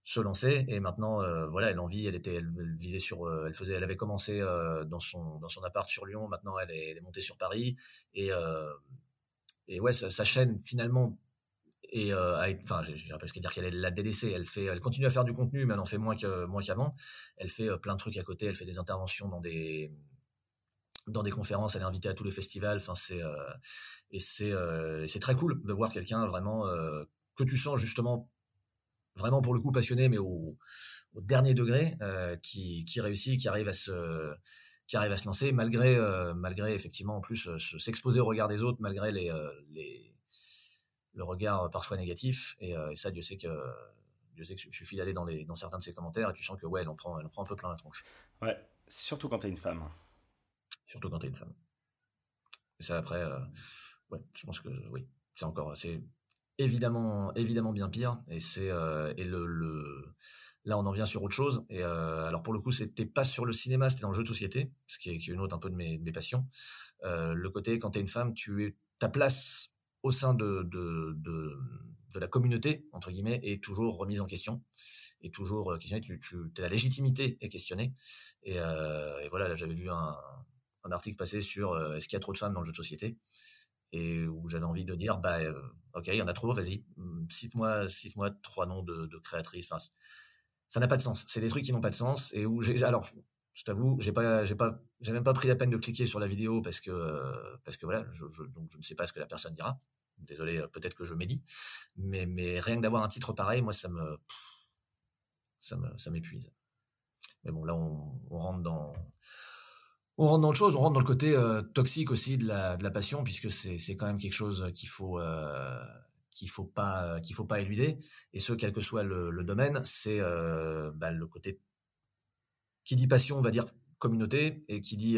se lancer. Et maintenant voilà elle en vit. Elle était elle, vivait sur elle faisait elle avait commencé dans son dans son appart sur Lyon. Maintenant elle est, montée sur Paris. Et et ouais sa, chaîne finalement et enfin j'ai presque dire qu'elle l'a délaissée. Elle fait elle continue à faire du contenu mais elle en fait moins que moins qu'avant. Elle fait plein de trucs à côté. Elle fait des interventions dans des dans des conférences, elle est invitée à tous les festivals. Enfin, c'est et c'est c'est très cool de voir quelqu'un vraiment que tu sens justement vraiment pour le coup passionné, mais au, dernier degré, euh, qui, qui, réussit, qui arrive à se qui arrive à se lancer malgré euh, malgré effectivement en plus euh, s'exposer au regard des autres malgré les, les le regard parfois négatif et, ça Dieu sait que Dieu sait que suffit d'aller dans les dans certains de ses commentaires et tu sens que ouais elle en prend elle en prend un peu plein la tronche ouais surtout quand t'es une femme surtout quand t'es une femme. Et ça après ouais je pense que oui c'est encore c'est évidemment évidemment bien pire. Et c'est euh, et le, le, là on en vient sur autre chose. Et euh, alors pour le coup c'était pas sur le cinéma c'était dans le jeu de société ce qui est, une autre un peu de mes, de mes passions. Euh, le côté quand tu es une femme tu es ta place au sein de, de, de, la communauté entre guillemets est toujours remise en question. Et toujours questionnée tu, tu la légitimité est questionnée. Et voilà là j'avais vu un, un article passer sur est-ce qu'il y a trop de femmes dans le jeu de société? Et où j'avais envie de dire bah euh, ok il y en a trop vas-y. Mmh, cite-moi cite-moi trois noms de, créatrices. Ça n'a pas de sens. C'est des trucs qui n'ont pas de sens et où j'ai alors je t'avoue j'ai pas j'ai pas j'ai même pas pris la peine de cliquer sur la vidéo parce que parce que voilà je, donc je ne sais pas ce que la personne dira. Désolé euh, peut-être que je médis. Mais mais rien que d'avoir un titre pareil moi ça me ça me ça m'épuise. Mais bon là on rentre dans on rentre dans le chose, on rentre dans le côté euh, toxique aussi de la, de la passion, puisque c'est, quand même quelque chose qu'il faut euh, qu'il faut pas qu'il faut pas éluder. Et ce, quel que soit le, le domaine, c'est euh, bah, le côté qui dit passion, on va dire communauté, et qui dit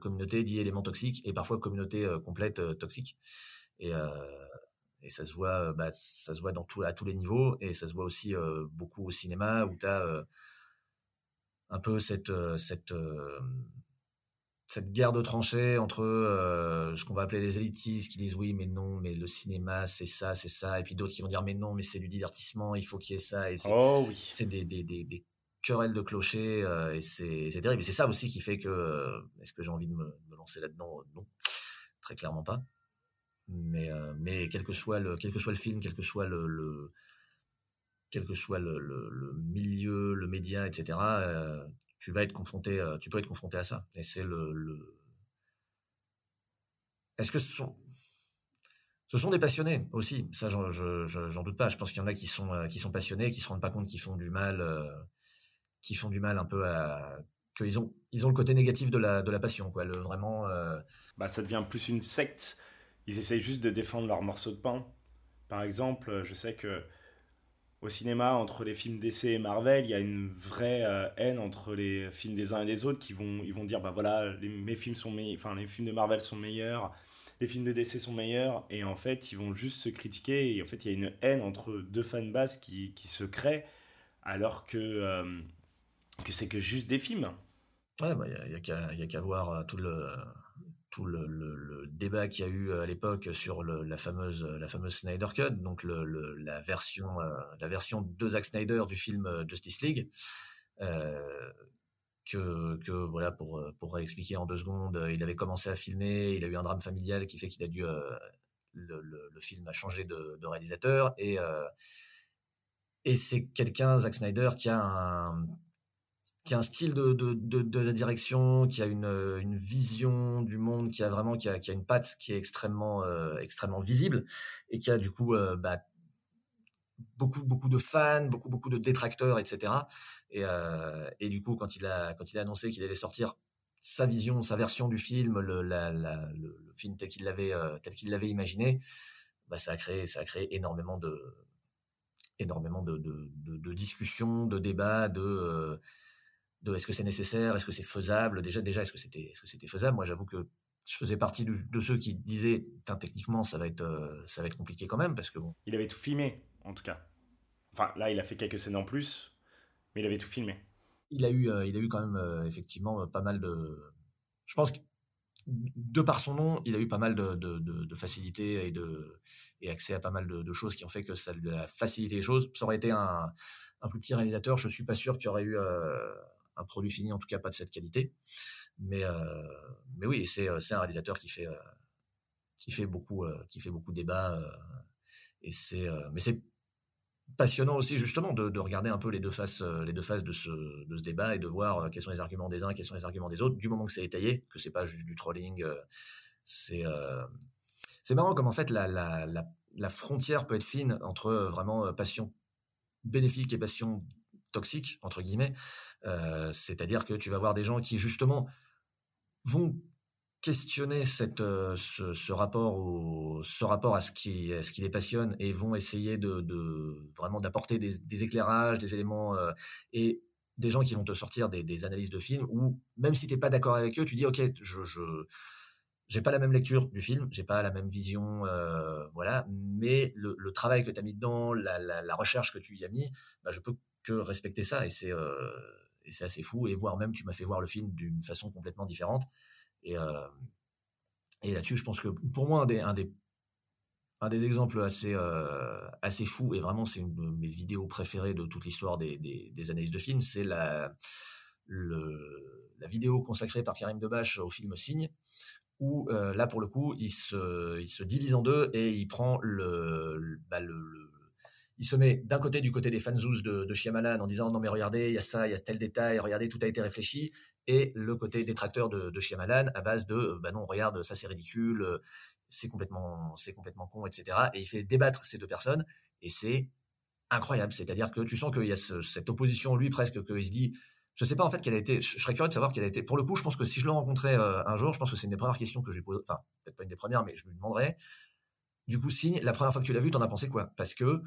communauté dit élément toxique, et parfois communauté complète toxique. Et, et ça se voit, bah, ça se voit dans tout, à tous les niveaux, et ça se voit aussi beaucoup au cinéma où tu as un peu cette cette cette guerre de tranchées entre euh, ce qu'on va appeler les élitistes qui disent oui mais non mais le cinéma c'est ça c'est ça et puis d'autres qui vont dire mais non mais c'est du divertissement il faut qu'il y ait ça et c'est oh, oui. des, des, des, des, querelles de clochers euh, et c'est c'est terrible. Et c'est ça aussi qui fait que euh, est-ce que j'ai envie de me, me lancer là-dedans? Non très clairement pas. Mais mais quel que soit le quel que soit le film quel que soit le, le quel que soit le, le, le, milieu le média etc tu vas être confronté, euh, tu peux être confronté à ça. Et c'est le, Est-ce que ce sont, ce sont des passionnés aussi? Ça, j'en, je, doute pas. Je pense qu'il y en a qui sont, euh, qui sont passionnés, qui se rendent pas compte qu'ils font du mal, euh, font du mal un peu à, qu'ils ont, ils ont le côté négatif de la, de la passion, quoi. Vraiment. Bah, ça devient plus une secte. Ils essayent juste de défendre leur morceau de pain. Par exemple, je sais que au cinéma, entre les films DC et Marvel, il y a une vraie euh, haine entre les films des uns et des autres qui vont, ils vont dire bah voilà, les, mes films sont enfin les films de Marvel sont meilleurs, les films de DC sont meilleurs, et en fait ils vont juste se critiquer. Et en fait il y a une haine entre deux fanbases qui, qui se créent, alors que euh, que c'est que juste des films. Ouais, bah, il n'y a, qu'à voir euh, tout le débat qu'il y a eu euh, à l'époque sur la fameuse la fameuse Snyder Cut, donc la version euh, la version de Zack Snyder du film euh, Justice League. que, voilà pour pour réexpliquer en deux secondes, il avait commencé à filmer, il a eu un drame familial qui fait qu'il a dû le, film a changé de, de réalisateur et et c'est quelqu'un Zack Snyder qui a un qui a un style de, la direction, qui a une, une, vision du monde, qui a vraiment qui a, une patte qui est extrêmement euh, extrêmement visible et qui a du coup euh, bah, beaucoup beaucoup de fans, beaucoup beaucoup de détracteurs, etc. Et, euh, du coup quand il a annoncé qu'il allait sortir sa vision, sa version du film, le, film tel qu'il l'avait imaginé, bah, ça a créé ça a créé énormément de énormément de, de discussions, de débats, de est-ce que c'est nécessaire, est-ce que c'est faisable. Déjà, déjà, est-ce que c'était, est-ce que c'était faisable? Moi, j'avoue que je faisais partie de, ceux qui disaient, techniquement, ça va être, euh, ça va être compliqué quand même, parce que bon. Il avait tout filmé, en tout cas. Enfin, là, il a fait quelques scènes en plus, mais il avait tout filmé. Il a eu, euh, il a eu quand même euh, effectivement pas mal de. Je pense que de par son nom, il a eu pas mal de, de, de, facilité et, de, et accès à pas mal de, choses qui ont fait que ça lui a facilité les choses. Ça aurait été un, un plus petit réalisateur, je suis pas sûr qu'il aurait eu un produit fini, en tout cas pas de cette qualité. Mais, euh, mais oui, c'est, c'est un réalisateur qui fait, qui fait beaucoup, qui fait beaucoup débat. et c'est, mais c'est passionnant aussi justement de, de, regarder un peu les deux faces, euh, les deux faces de ce, de ce débat et de voir euh, quels sont les arguments des uns, quels sont les arguments des autres, du moment que c'est étayé, que c'est pas juste du trolling. Euh, c'est c'est marrant comme en fait la, la, la, la, frontière peut être fine entre vraiment passion bénéfique et passion toxique entre guillemets. C'est-à-dire que tu vas voir des gens qui justement vont questionner cette, euh, ce, rapport au, ce rapport à ce qui, ce qui les passionne et vont essayer de, de vraiment d'apporter des, éclairages, des éléments euh, et des gens qui vont te sortir des, analyses de films où même si t'es pas d'accord avec eux, tu dis ok, je, je j'ai pas la même lecture du film, j'ai pas la même vision, euh, voilà, mais le, le travail que tu as mis dedans, la, la, la, recherche que tu y as mis, bah, je peux que respecter ça et c'est euh, et c'est assez fou. Et voire même tu m'as fait voir le film d'une façon complètement différente. Et, euh, et là-dessus, je pense que pour moi, un des, un des, un des exemples assez, euh, assez fous, et vraiment c'est une de mes vidéos préférées de toute l'histoire des, des, analyses de films, c'est la, la vidéo consacrée par Karim Debache au film Signe, où euh, là pour le coup il se, il se divise en deux et il prend le, bah, le, le il se met d'un côté du côté des fanzous de, de Shyamalan en disant non mais regardez, il y a ça, il y a tel détail, regardez, tout a été réfléchi, et le côté détracteur de, de Shyamalan à base de bah non, regarde, ça c'est ridicule, c'est complètement, c'est complètement con, etc. Et il fait débattre ces deux personnes, et c'est incroyable. C'est-à-dire que tu sens qu'il y a ce, cette opposition, lui presque, qu'il se dit, je sais pas en fait quelle a été, je, serais curieux de savoir quelle a été. Pour le coup, je pense que si je le rencontrais euh, un jour, je pense que c'est une des premières questions que lui pose, enfin peut-être pas une des premières, mais je lui demanderais. Du coup, Signe, la première fois que tu l'as vu, t'en as pensé quoi? Parce que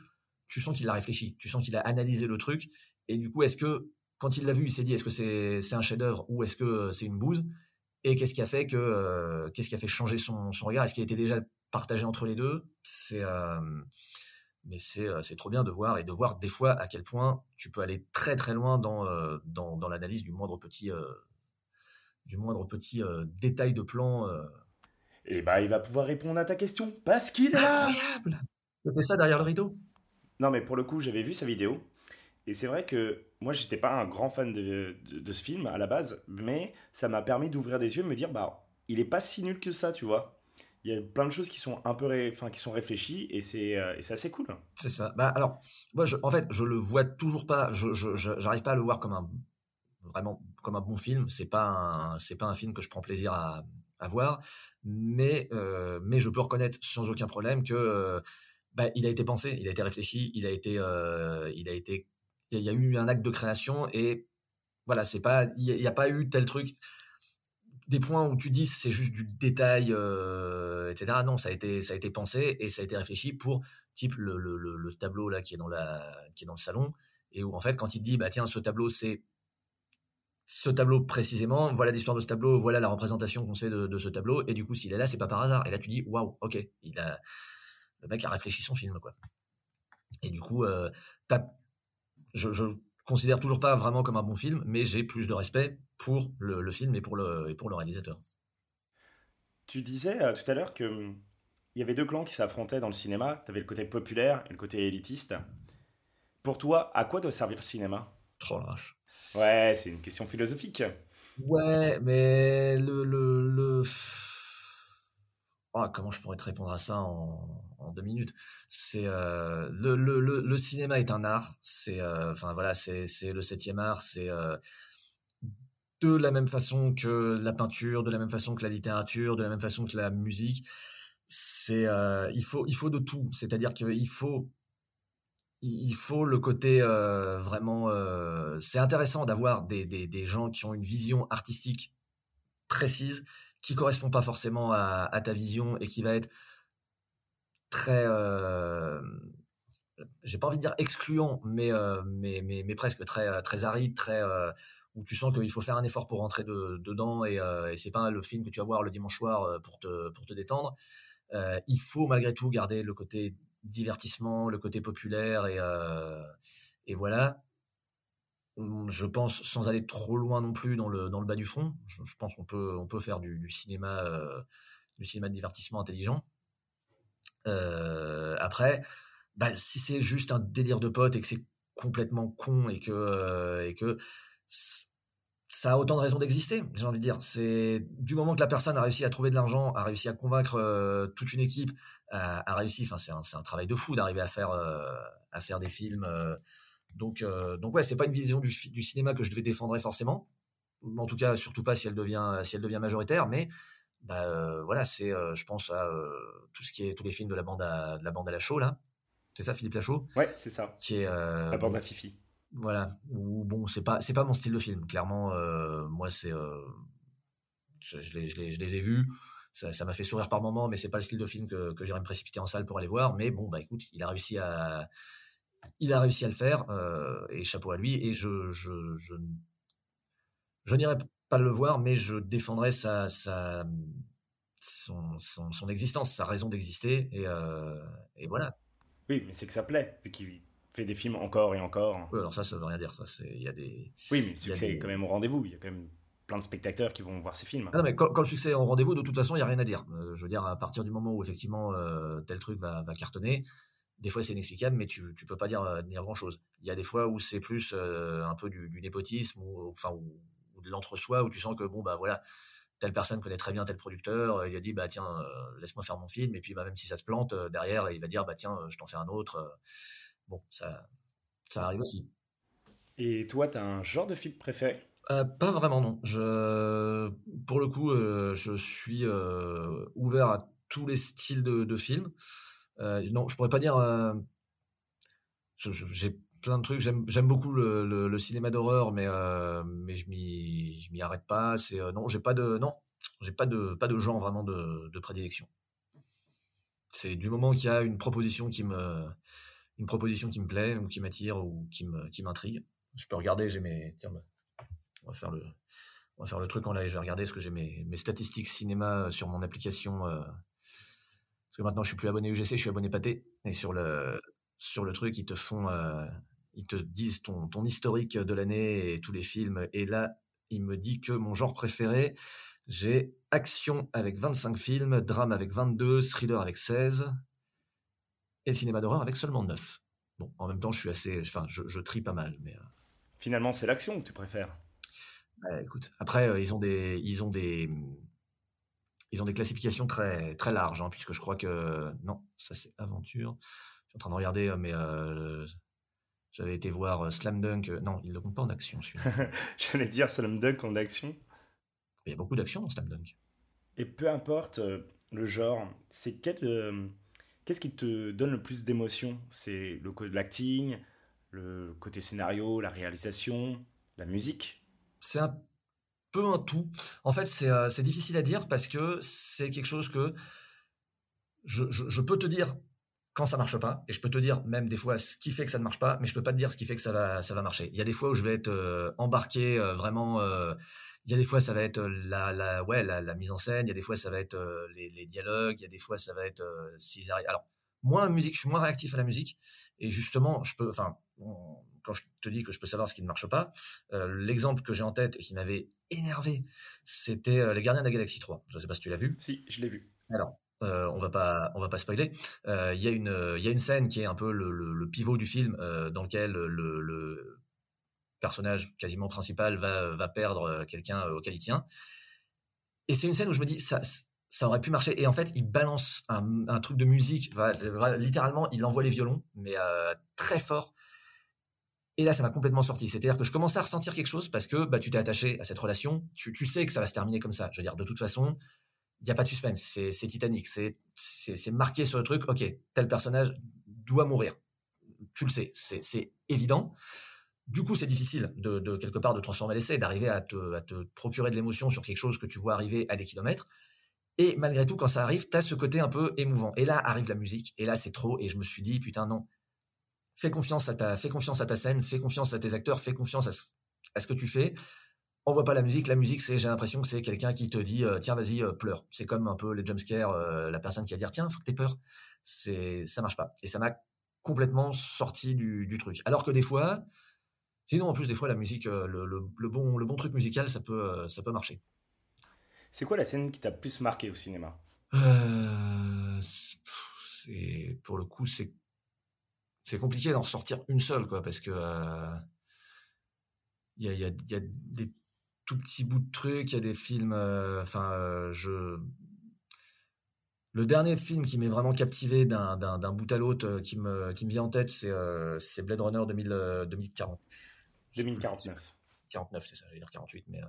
tu sens qu'il a réfléchi, tu sens qu'il a analysé le truc, et du coup, est-ce que quand il l'a vu, il s'est dit est-ce que c'est un chef-d'œuvre ou est-ce que c'est une bouse? Et qu'est-ce qui a fait que euh, qu'est-ce qui a fait changer son, son regard? Est-ce qu'il a été déjà partagé entre les deux? C'est euh, mais c'est euh, trop bien de voir et de voir des fois à quel point tu peux aller très très loin dans dans, dans l'analyse du moindre petit du moindre petit détail de plan. Et eh bah il va pouvoir répondre à ta question parce qu'il est là. C'était ça derrière le rideau? Non, mais pour le coup, j'avais vu sa vidéo. Et c'est vrai que moi, j'étais pas un grand fan de, de, ce film à la base, mais ça m'a permis d'ouvrir des yeux et me dire, bah, il est pas si nul que ça, tu vois. Il y a plein de choses qui sont un peu enfin, qui sont réfléchies et c'est euh, assez cool. C'est ça. Bah, alors, moi, je, en fait, je le vois toujours pas, je j'arrive pas à le voir comme un vraiment comme un bon film. C'est pas c'est pas un film que je prends plaisir à, à voir, mais euh, mais je peux reconnaître sans aucun problème que euh, bah, il a été pensé, il a été réfléchi, il a été, euh, il a été, il y a eu un acte de création et voilà, c'est pas, il n'y a, pas eu tel truc, des points où tu dis c'est juste du détail, euh, etc. Non, ça a été, ça a été pensé et ça a été réfléchi pour type le, le, le, tableau là qui est dans la, qui est dans le salon et où en fait quand il dit bah tiens ce tableau c'est ce tableau précisément, voilà l'histoire de ce tableau, voilà la représentation qu'on sait de, de, ce tableau, et du coup, s'il est là, c'est pas par hasard. Et là, tu dis, waouh, ok, il a, le mec a réfléchi son film, quoi. Et du coup, euh, je, je considère toujours pas vraiment comme un bon film, mais j'ai plus de respect pour le, le, film et pour le, et pour le réalisateur. Tu disais euh, tout à l'heure que hum, il y avait deux clans qui s'affrontaient dans le cinéma. Tu avais le côté populaire et le côté élitiste. Pour toi, à quoi doit servir le cinéma? Trop lâche. Ouais, c'est une question philosophique. Ouais, mais le, le, le... Oh, comment je pourrais te répondre à ça en, en deux minutes. C'est euh, le, cinéma est un art. C'est euh, enfin voilà, c'est le septième art. C'est euh, de la même façon que la peinture, de la même façon que la littérature, de la même façon que la musique. C'est il faut il faut de tout. C'est-à-dire qu'il faut il faut le côté vraiment. c'est intéressant d'avoir des, des, gens qui ont une vision artistique précise qui correspond pas forcément à ta vision et qui va être très euh, j'ai pas envie de dire excluant mais euh, mais, mais, mais presque très euh, très aride très euh, où tu sens qu'il faut faire un effort pour rentrer de, dedans et, et c'est pas le film que tu vas voir le dimanche soir pour te pour te détendre il faut malgré tout garder le côté divertissement le côté populaire et et voilà je pense, sans aller trop loin non plus dans le, dans le bas du front, je, pense qu'on peut, on peut faire du, cinéma, euh, du cinéma de divertissement intelligent. Euh, après, bah, si c'est juste un délire de pote et que c'est complètement con et que, euh, et que ça a autant de raisons d'exister, j'ai envie de dire. C'est du moment que la personne a réussi à trouver de l'argent, a réussi à convaincre toute une équipe, a, réussi. Enfin, c'est un, travail de fou d'arriver à faire, à faire des films donc, euh, donc ouais, c'est pas une vision du, cinéma que je devais défendre forcément. En tout cas, surtout pas si elle devient, si elle devient majoritaire. Mais bah, euh, voilà, c'est, euh, je pense à tout ce qui est tous les films de la bande à, de la bande à la là. C'est ça, Philippe Lachaud? Ouais, c'est ça. Qui est la bande à Fifi. Voilà. Ou bon, c'est pas, c'est pas mon style de film. Clairement, moi, c'est, je, je, les, je, les, je, les, ai vus. Ça m'a fait sourire par moments, mais c'est pas le style de film que, que j'irais me précipiter en salle pour aller voir. Mais bon, bah écoute, il a réussi à il a réussi à le faire, euh, et chapeau à lui. Et je, je, je, je n'irai pas le voir, mais je défendrai sa, sa, son, son, son existence, sa raison d'exister, et, euh, et voilà. Oui, mais c'est que ça plaît, vu qu'il fait des films encore et encore. Oui, alors ça, ça veut rien dire. Ça, c'est il y a des. Oui, mais le succès est quand même au rendez-vous. Il y a quand même plein de spectateurs qui vont voir ces films. Ah non, mais quand, le succès est au rendez-vous, de toute façon, il y a rien à dire. Euh, je veux dire, à partir du moment où effectivement tel truc va, va cartonner, des fois c'est inexplicable, mais tu, peux pas dire, euh, dire grand chose. Il y a des fois où c'est plus euh, un peu du, népotisme ou, enfin, ou, de l'entre-soi où tu sens que bon, bah voilà, telle personne connaît très bien tel producteur, il a dit, bah tiens, euh, laisse-moi faire mon film, et puis bah, même si ça se plante, derrière, il va dire, bah tiens, je t'en fais un autre. Bon, ça, ça arrive aussi. Et toi, tu as un genre de film préféré? Pas vraiment, non. Je, pour le coup, je suis ouvert à tous les styles de, de films. Euh, non, je pourrais pas dire. Euh, j'ai plein de trucs. J'aime beaucoup le, cinéma d'horreur, mais euh, mais je m'y m'y arrête pas. C'est non, j'ai pas de non, j'ai pas de pas de genre vraiment de, de prédilection. C'est du moment qu'il y a une proposition qui me une proposition qui me plaît ou qui m'attire ou qui me qui m'intrigue. Je peux regarder. J'ai mes bah, on va faire le on va faire le truc en live. Je vais regarder ce que j'ai mes, mes statistiques cinéma sur mon application que maintenant je suis plus abonné UGC, je suis abonné Pâté. Et sur le, sur le truc, ils te font, euh, ils te disent ton, ton historique de l'année et tous les films. Et là, il me dit que mon genre préféré, j'ai action avec 25 films, drame avec 22, thriller avec 16 et cinéma d'horreur avec seulement 9. Bon, en même temps, je suis assez, enfin, je, je trie pas mal, mais. Euh. Finalement, c'est l'action que tu préfères. Bah, écoute, après, euh, ils ont des, ils ont des, ils ont des classifications très, très larges, hein, puisque je crois que. Non, ça c'est aventure. Je suis en train de regarder, euh, mais euh, j'avais été voir euh, Slam Dunk. non, il ne compte pas en action, celui-là. *laughs* J'allais dire Slam Dunk en action. Il y a beaucoup d'action dans Slam Dunk. Et peu importe le genre, c'est qu'est-ce qui te donne le plus d'émotion C'est le côté de l'acting, le côté scénario, la réalisation, la musique? C'est un peu un tout. En fait, euh, c'est difficile à dire parce que c'est quelque chose que je, je, peux te dire quand ça marche pas, et je peux te dire même des fois ce qui fait que ça ne marche pas, mais je peux pas te dire ce qui fait que ça va, ça va marcher. Il y a des fois où je vais être euh, embarqué euh, vraiment. il y a des fois ça va être la, la, ouais, la, la mise en scène. Il y a des fois ça va être les, les, dialogues. Il y a des fois ça va être si alors moins la musique, je suis moins réactif à la musique, et justement je peux, enfin quand je te dis que je peux savoir ce qui ne marche pas, euh, l'exemple que j'ai en tête et qui m'avait énervé, c'était euh, Les Gardiens de la Galaxie 3. Je ne sais pas si tu l'as vu. Si, je l'ai vu. Alors, euh, on va pas, on va pas spoiler. Il y a une, il y a une scène qui est un peu le, pivot du film, dans lequel le, personnage quasiment principal va, va perdre quelqu'un auquel il tient. Et c'est une scène où je me dis, ça, ça aurait pu marcher. Et en fait, il balance un, truc de musique. littéralement, il envoie les violons, mais très fort. Et là, ça m'a complètement sorti. C'est-à-dire que je commençais à ressentir quelque chose parce que bah, tu t'es attaché à cette relation. Tu, tu, sais que ça va se terminer comme ça. Je veux dire, de toute façon, il n'y a pas de suspense. C'est Titanic. C'est marqué sur le truc. Ok, tel personnage doit mourir. Tu le sais. C'est évident. Du coup, c'est difficile de, de, quelque part de transformer l'essai, d'arriver à te, à te procurer de l'émotion sur quelque chose que tu vois arriver à des kilomètres. Et malgré tout, quand ça arrive, tu as ce côté un peu émouvant. Et là arrive la musique. Et là, c'est trop. Et je me suis dit, putain, non, fais confiance à ta, fais confiance à ta scène, fais confiance à tes acteurs, fais confiance à ce, que tu fais. On voit pas la musique. La musique, c'est, j'ai l'impression que c'est quelqu'un qui te dit, euh, tiens, vas-y, euh, pleure. C'est comme un peu les jumpscares, euh, la personne qui va dire, tiens, faut que t'aies peur. C'est, ça marche pas. Et ça m'a complètement sorti du, truc. Alors que des fois, Sinon, en plus, des fois, la musique, le, le, bon, le bon truc musical, ça peut, ça peut marcher. C'est quoi la scène qui t'a plus marqué au cinéma? C'est pour le coup, c'est c'est compliqué d'en ressortir une seule, quoi, parce que il y, a, y, a, y, a, des tout petits bouts de trucs, il y a des films, enfin, je le dernier film qui m'est vraiment captivé d'un bout à l'autre qui me, qui me vient en tête, c'est Blade Runner 2000, 2040. 2049. 49, c'est ça, j'allais dire 48, mais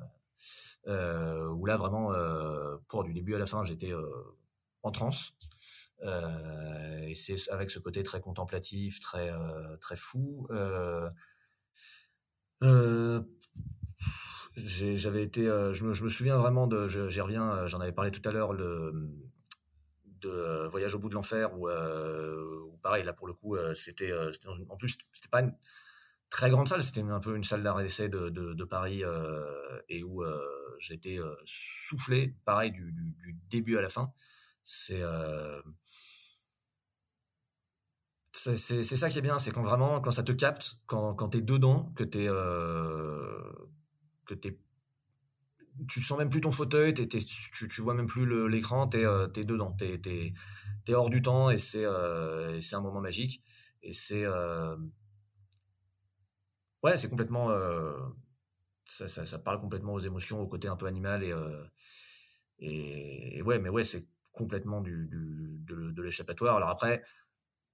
euh, où là vraiment, euh, pour du début à la fin, j'étais euh, en transe. et c'est avec ce côté très contemplatif, très très fou. J'avais été, je me, je, me, souviens vraiment de, j'y reviens, j'en avais parlé tout à l'heure, le de Voyage au bout de l'enfer où, pareil là pour le coup c'était en plus c'était pas une très grande salle. C'était un peu une salle d'arrêt d'essai de, Paris euh, et où euh, j'étais euh, soufflé, pareil, du, début à la fin. C'est c'est ça qui est bien, c'est quand vraiment, quand ça te capte, quand, quand t'es dedans, que t'es t'es tu sens même plus ton fauteuil, tu, tu vois même plus l'écran, t'es es dedans, t'es es, hors du temps et c'est c'est un moment magique. Et c'est Ouais, c'est complètement. Euh, ça, ça, ça, parle complètement aux émotions, au côté un peu animal et, euh, et, ouais, mais ouais, c'est complètement du, du de, de l'échappatoire. Alors après,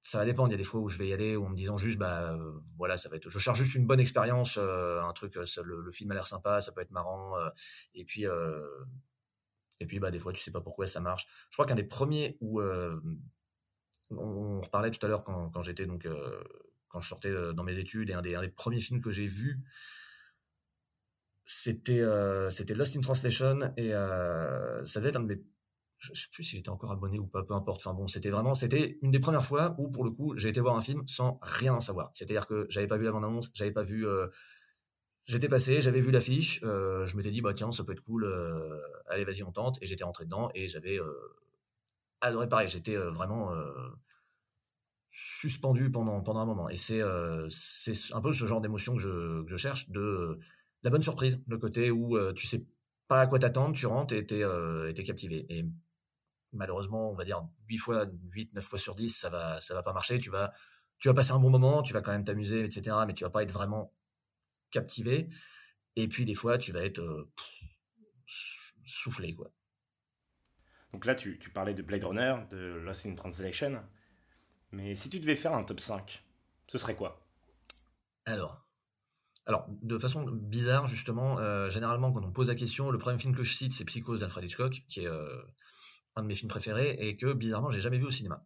ça va dépendre. Il y a des fois où je vais y aller en me disant juste, bah euh, voilà, ça va être. Je cherche juste une bonne expérience, un truc. Ça, le, film a l'air sympa, ça peut être marrant. et puis. et puis bah des fois tu sais pas pourquoi ça marche. Je crois qu'un des premiers où on, reparlait tout à l'heure quand, quand j'étais donc quand je sortais euh, dans mes études et un des, premiers films que j'ai vu c'était euh, c'était Lost in Translation et euh, ça devait être un de mes je sais plus si j'étais encore abonné ou pas peu importe. Enfin bon c'était vraiment c'était une des premières fois où pour le coup j'ai été voir un film sans rien en savoir. C'est à dire que j'avais pas vu la bande annonce j'avais pas vu j'étais passé j'avais vu l'affiche je m'étais dit bah tiens ça peut être cool allez vas-y on tente. Et j'étais rentré dedans et j'avais adoré. Pareil j'étais vraiment suspendu pendant, pendant un moment. Et c'est euh, c'est un peu ce genre d'émotion que je, que je cherche, de, la bonne surprise, le côté où euh, tu sais pas à quoi t'attendre, tu rentres et t'es euh, captivé. Malheureusement, on va dire 8 fois, 8, 9 fois sur 10, ça va, ça va pas marcher. Tu vas, tu vas passer un bon moment, tu vas quand même t'amuser, etc. Mais tu vas pas être vraiment captivé. Et puis des fois, tu vas être euh, soufflé, quoi. Donc là, tu, tu, parlais de Blade Runner, de Lost in Translation. Mais si tu devais faire un top 5, ce serait quoi? Alors, alors, de façon bizarre, justement, euh, généralement, quand on pose la question, le premier film que je cite, c'est Psychose d'Alfred Hitchcock, qui est euh, un de mes films préférés, et que, bizarrement, j'ai jamais vu au cinéma.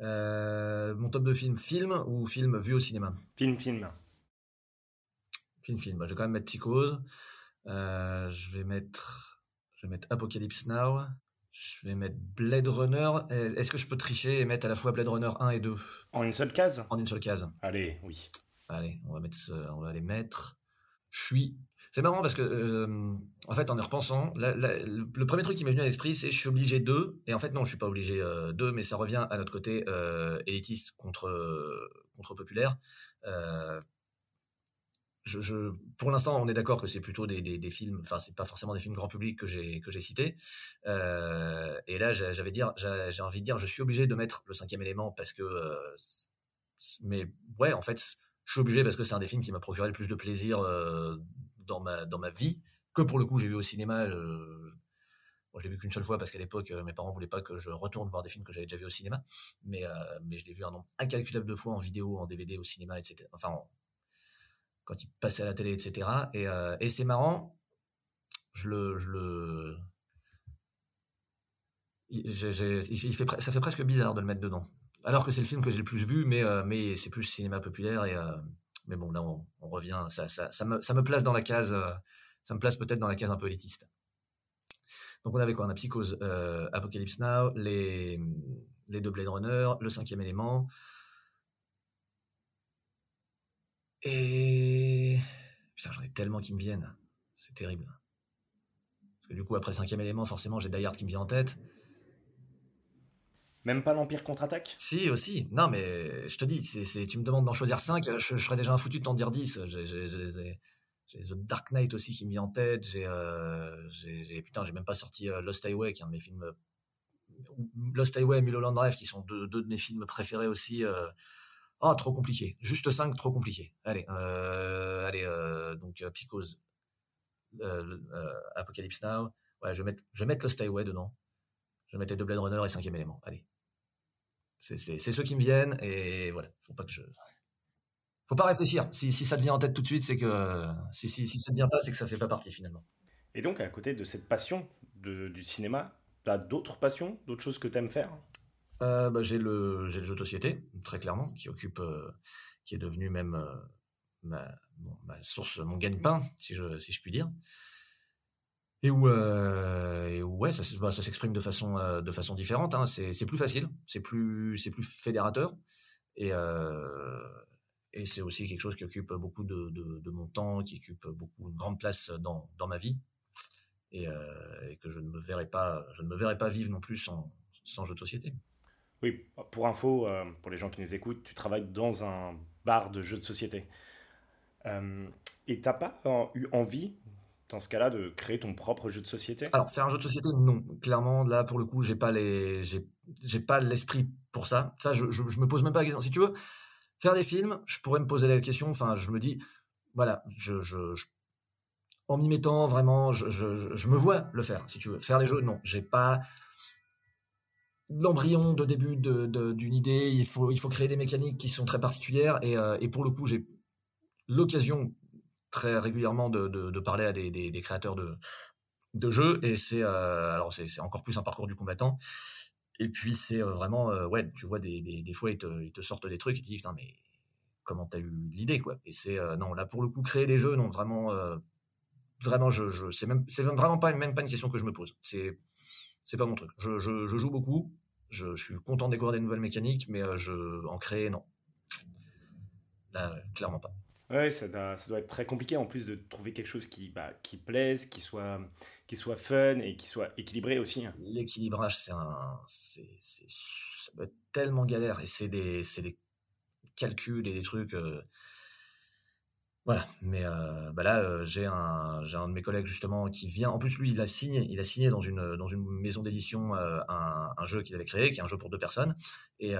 Euh, mon top de film, film ou film vu au cinéma? Film, film. Film, film. Bah, je vais quand même mettre Psychose. je vais mettre, je vais mettre Apocalypse Now. Je vais mettre Blade Runner. Est-ce que je peux tricher et mettre à la fois Blade Runner 1 et 2 En une seule case? En une seule case. Allez, oui. Allez, on va, mettre on va les mettre. Je suis. C'est marrant parce que, euh, en fait, en y repensant, le premier truc qui m'est venu à l'esprit, c'est je suis obligé de. Et en fait, non, je suis pas obligé euh, de, mais ça revient à notre côté euh, élitiste contre, contre populaire. Je, pour l'instant, on est d'accord que c'est plutôt des, des, films, enfin, c'est pas forcément des films grand public que j'ai que j'ai cités. Euh, et là, j'avais dire, j'ai envie de dire, je suis obligé de mettre le cinquième élément parce que, euh, mais ouais, en fait, je suis obligé parce que c'est un des films qui m'a procuré le plus de plaisir euh, dans ma dans ma vie que pour le coup j'ai vu au cinéma. Bon, je l'ai vu qu'une seule fois parce qu'à l'époque, mes parents voulaient pas que je retourne voir des films que j'avais déjà vus au cinéma. Mais, mais je l'ai vu un nombre incalculable de fois en vidéo, en DVD, au cinéma, etc. Enfin, quand il passait à la télé, etc. Et, euh, et c'est marrant, je le, je le, il, fait, ça fait presque bizarre de le mettre dedans. Alors que c'est le film que j'ai le plus vu, mais, euh, mais c'est plus cinéma populaire. Et, euh, mais bon, là, on, revient. Ça, ça, me, ça me place dans la case. ça me place peut-être dans la case un peu élitiste. Donc on avait quoi? On a Psychose, Apocalypse Now, les, les deux Blade Runner, le cinquième élément, et. Putain, j'en ai tellement qui me viennent. C'est terrible. Parce que du coup, après le cinquième élément, forcément, j'ai Die qui me vient en tête. Même pas l'Empire contre-attaque? Si, aussi. Non, mais je te dis, tu me demandes d'en choisir 5, je, serais déjà un foutu de t'en dire 10. J'ai, The Dark Knight aussi qui me vient en tête. J'ai, euh, putain, j'ai même pas sorti euh, Lost Highway, qui est un de mes films. Lost Highway et Mulholland Drive, qui sont deux, deux de mes films préférés aussi. Ah, trop compliqué. Juste 5, trop compliqué. Allez, euh, allez euh, donc euh, Psychose, Apocalypse Now. Je vais mettre, Lost Highway dedans. Je vais mettre The Blade Runner et cinquième élément. Allez. C'est ceux qui me viennent et voilà. Faut pas que je. Faut pas réfléchir. Si, si ça te vient en tête tout de suite, c'est que. Si, si, si ça ne vient pas, c'est que ça fait pas partie finalement. Et donc, à côté de cette passion de, du cinéma, tu as d'autres passions, d'autres choses que tu aimes faire? Euh, bah, j'ai le le jeu de société très clairement qui occupe euh, qui est devenu même euh, ma, ma, source mon gagne-pain si je si je puis dire et où, où ouais ça, bah, ça s'exprime de façon de façon différente hein. c'est plus facile c'est plus c'est plus fédérateur et et c'est aussi quelque chose qui occupe beaucoup de, de, mon temps qui occupe beaucoup une grande place dans dans ma vie et, que je ne me verrai pas je ne me verrai pas vivre non plus sans sans jeu de société oui, pour info, euh, pour les gens qui nous écoutent, tu travailles dans un bar de jeux de société. Euh, et t'as pas eu envie, dans ce cas-là, de créer ton propre jeu de société? Alors, faire un jeu de société, non. Clairement, là, pour le coup, j'ai pas les, j'ai, pas l'esprit pour ça. Ça, je, je, me pose même pas la question. Si tu veux faire des films, je pourrais me poser la question. Enfin, je me dis, voilà, je, je en m'y mettant vraiment, je, me vois le faire. Si tu veux faire des jeux, non, j'ai pas l'embryon de début d'une idée, il faut, il faut créer des mécaniques qui sont très particulières et, euh, et pour le coup j'ai l'occasion très régulièrement de, parler à des, créateurs de, jeux et c'est euh, alors c'est encore plus un parcours du combattant et puis c'est euh, vraiment ouais tu vois des, des, fois ils te, sortent des trucs et tu dis mais comment t'as eu l'idée quoi? et c'est non là pour le coup créer des jeux non vraiment vraiment je, c'est même c'est vraiment pas même pas une question que je me pose c'est c'est pas mon truc je, joue beaucoup je, suis content de découvrir des nouvelles mécaniques, mais euh, je, en créer, non. Là, clairement pas. Ouais, ça doit, être très compliqué en plus de trouver quelque chose qui, bah, plaise, qui soit, qui soit fun et qui soit équilibré aussi. Hein. L'équilibrage, c'est c'est, ça doit être tellement galère et c'est des, des calculs et des trucs. Euh, voilà, mais euh, bah là euh, j'ai un un de mes collègues justement qui vient. En plus lui il a signé, il a signé dans une dans une maison d'édition un, jeu qu'il avait créé, qui est un jeu pour deux personnes. Et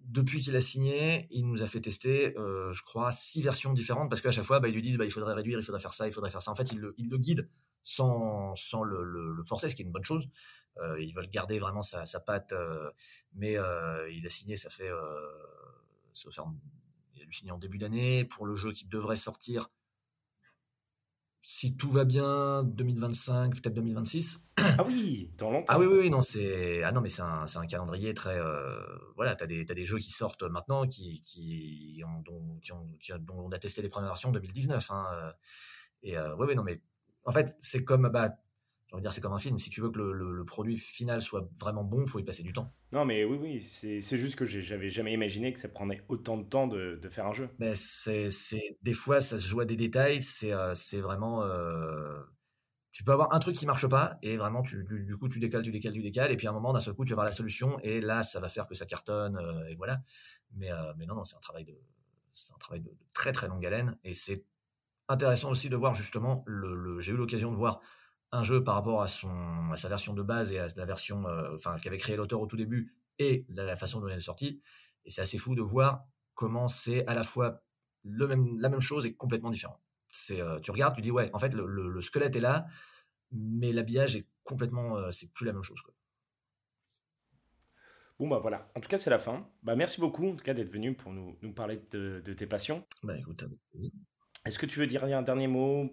depuis qu'il a signé, il nous a fait tester, je crois, six versions différentes parce qu'à chaque fois bah, ils lui disent bah, il faudrait réduire, il faudrait faire ça, il faudrait faire ça. En fait il le, il le guide sans sans le, le, forcer, ce qui est une bonne chose. ils veulent garder vraiment sa, sa patte, mais il a signé, ça fait ça va faire signé en début d'année pour le jeu qui devrait sortir si tout va bien 2025 peut-être 2026 ah oui dans longtemps. Ah oui oui, non c'est ah non mais c'est un, un, calendrier très euh, voilà t'as des as des jeux qui sortent maintenant qui qui ont dont, qui ont, dont on a testé les premières versions en 2019 hein, euh, et euh, ouais, non mais en fait c'est comme bah j'ai envie de dire, c'est comme un film. Si tu veux que le, produit final soit vraiment bon, il faut y passer du temps. Non, mais oui, oui, c'est juste que j'avais jamais imaginé que ça prenait autant de temps de, faire un jeu. Mais c'est des fois, ça se joue à des détails. C'est euh, vraiment. Euh, tu peux avoir un truc qui marche pas et vraiment, tu, du, coup, tu décales, tu décales, tu décales. Et puis à un moment, d'un seul coup, tu vas avoir la solution et là, ça va faire que ça cartonne euh, et voilà. Mais, mais non, non, c'est un travail de. C'est un travail de, très très longue haleine et c'est intéressant aussi de voir justement le j'ai eu l'occasion de voir un jeu par rapport à, son, à sa version de base et à la version euh, enfin qu'avait créé l'auteur au tout début et la, façon dont elle est sortie. Et c'est assez fou de voir comment c'est à la fois le même, la même chose et complètement différent. C'est, euh, tu regardes, tu dis ouais, en fait le, le, squelette est là, mais l'habillage est complètement, euh, c'est plus la même chose. Quoi. Bon bah voilà, en tout cas c'est la fin. Bah merci beaucoup en tout cas d'être venu pour nous, nous parler de, de tes passions. Bah écoute. Est-ce que tu veux dire un dernier mot?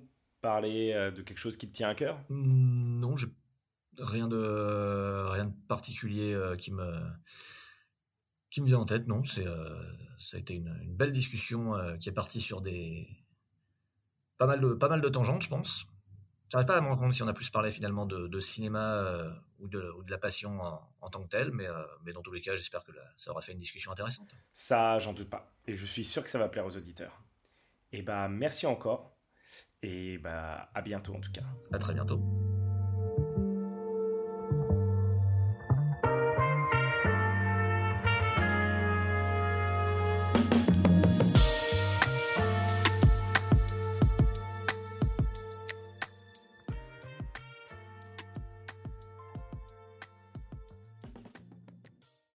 Parler euh, de quelque chose qui te tient à cœur? Mmh, Non, rien de rien de particulier euh, qui me qui me vient en tête. Non, c'est euh, ça a été une, belle discussion qui est partie sur des pas mal de pas mal de tangentes, je pense. J'arrive pas à me rendre compte si on a plus parlé finalement de, cinéma ou, de, de, la passion en, tant que telle, mais, mais dans tous les cas, j'espère que ça aura fait une discussion intéressante. Ça, j'en doute pas. Et je suis sûr que ça va plaire aux auditeurs. Et bah, merci encore. Et bah, à bientôt en tout cas. À très bientôt.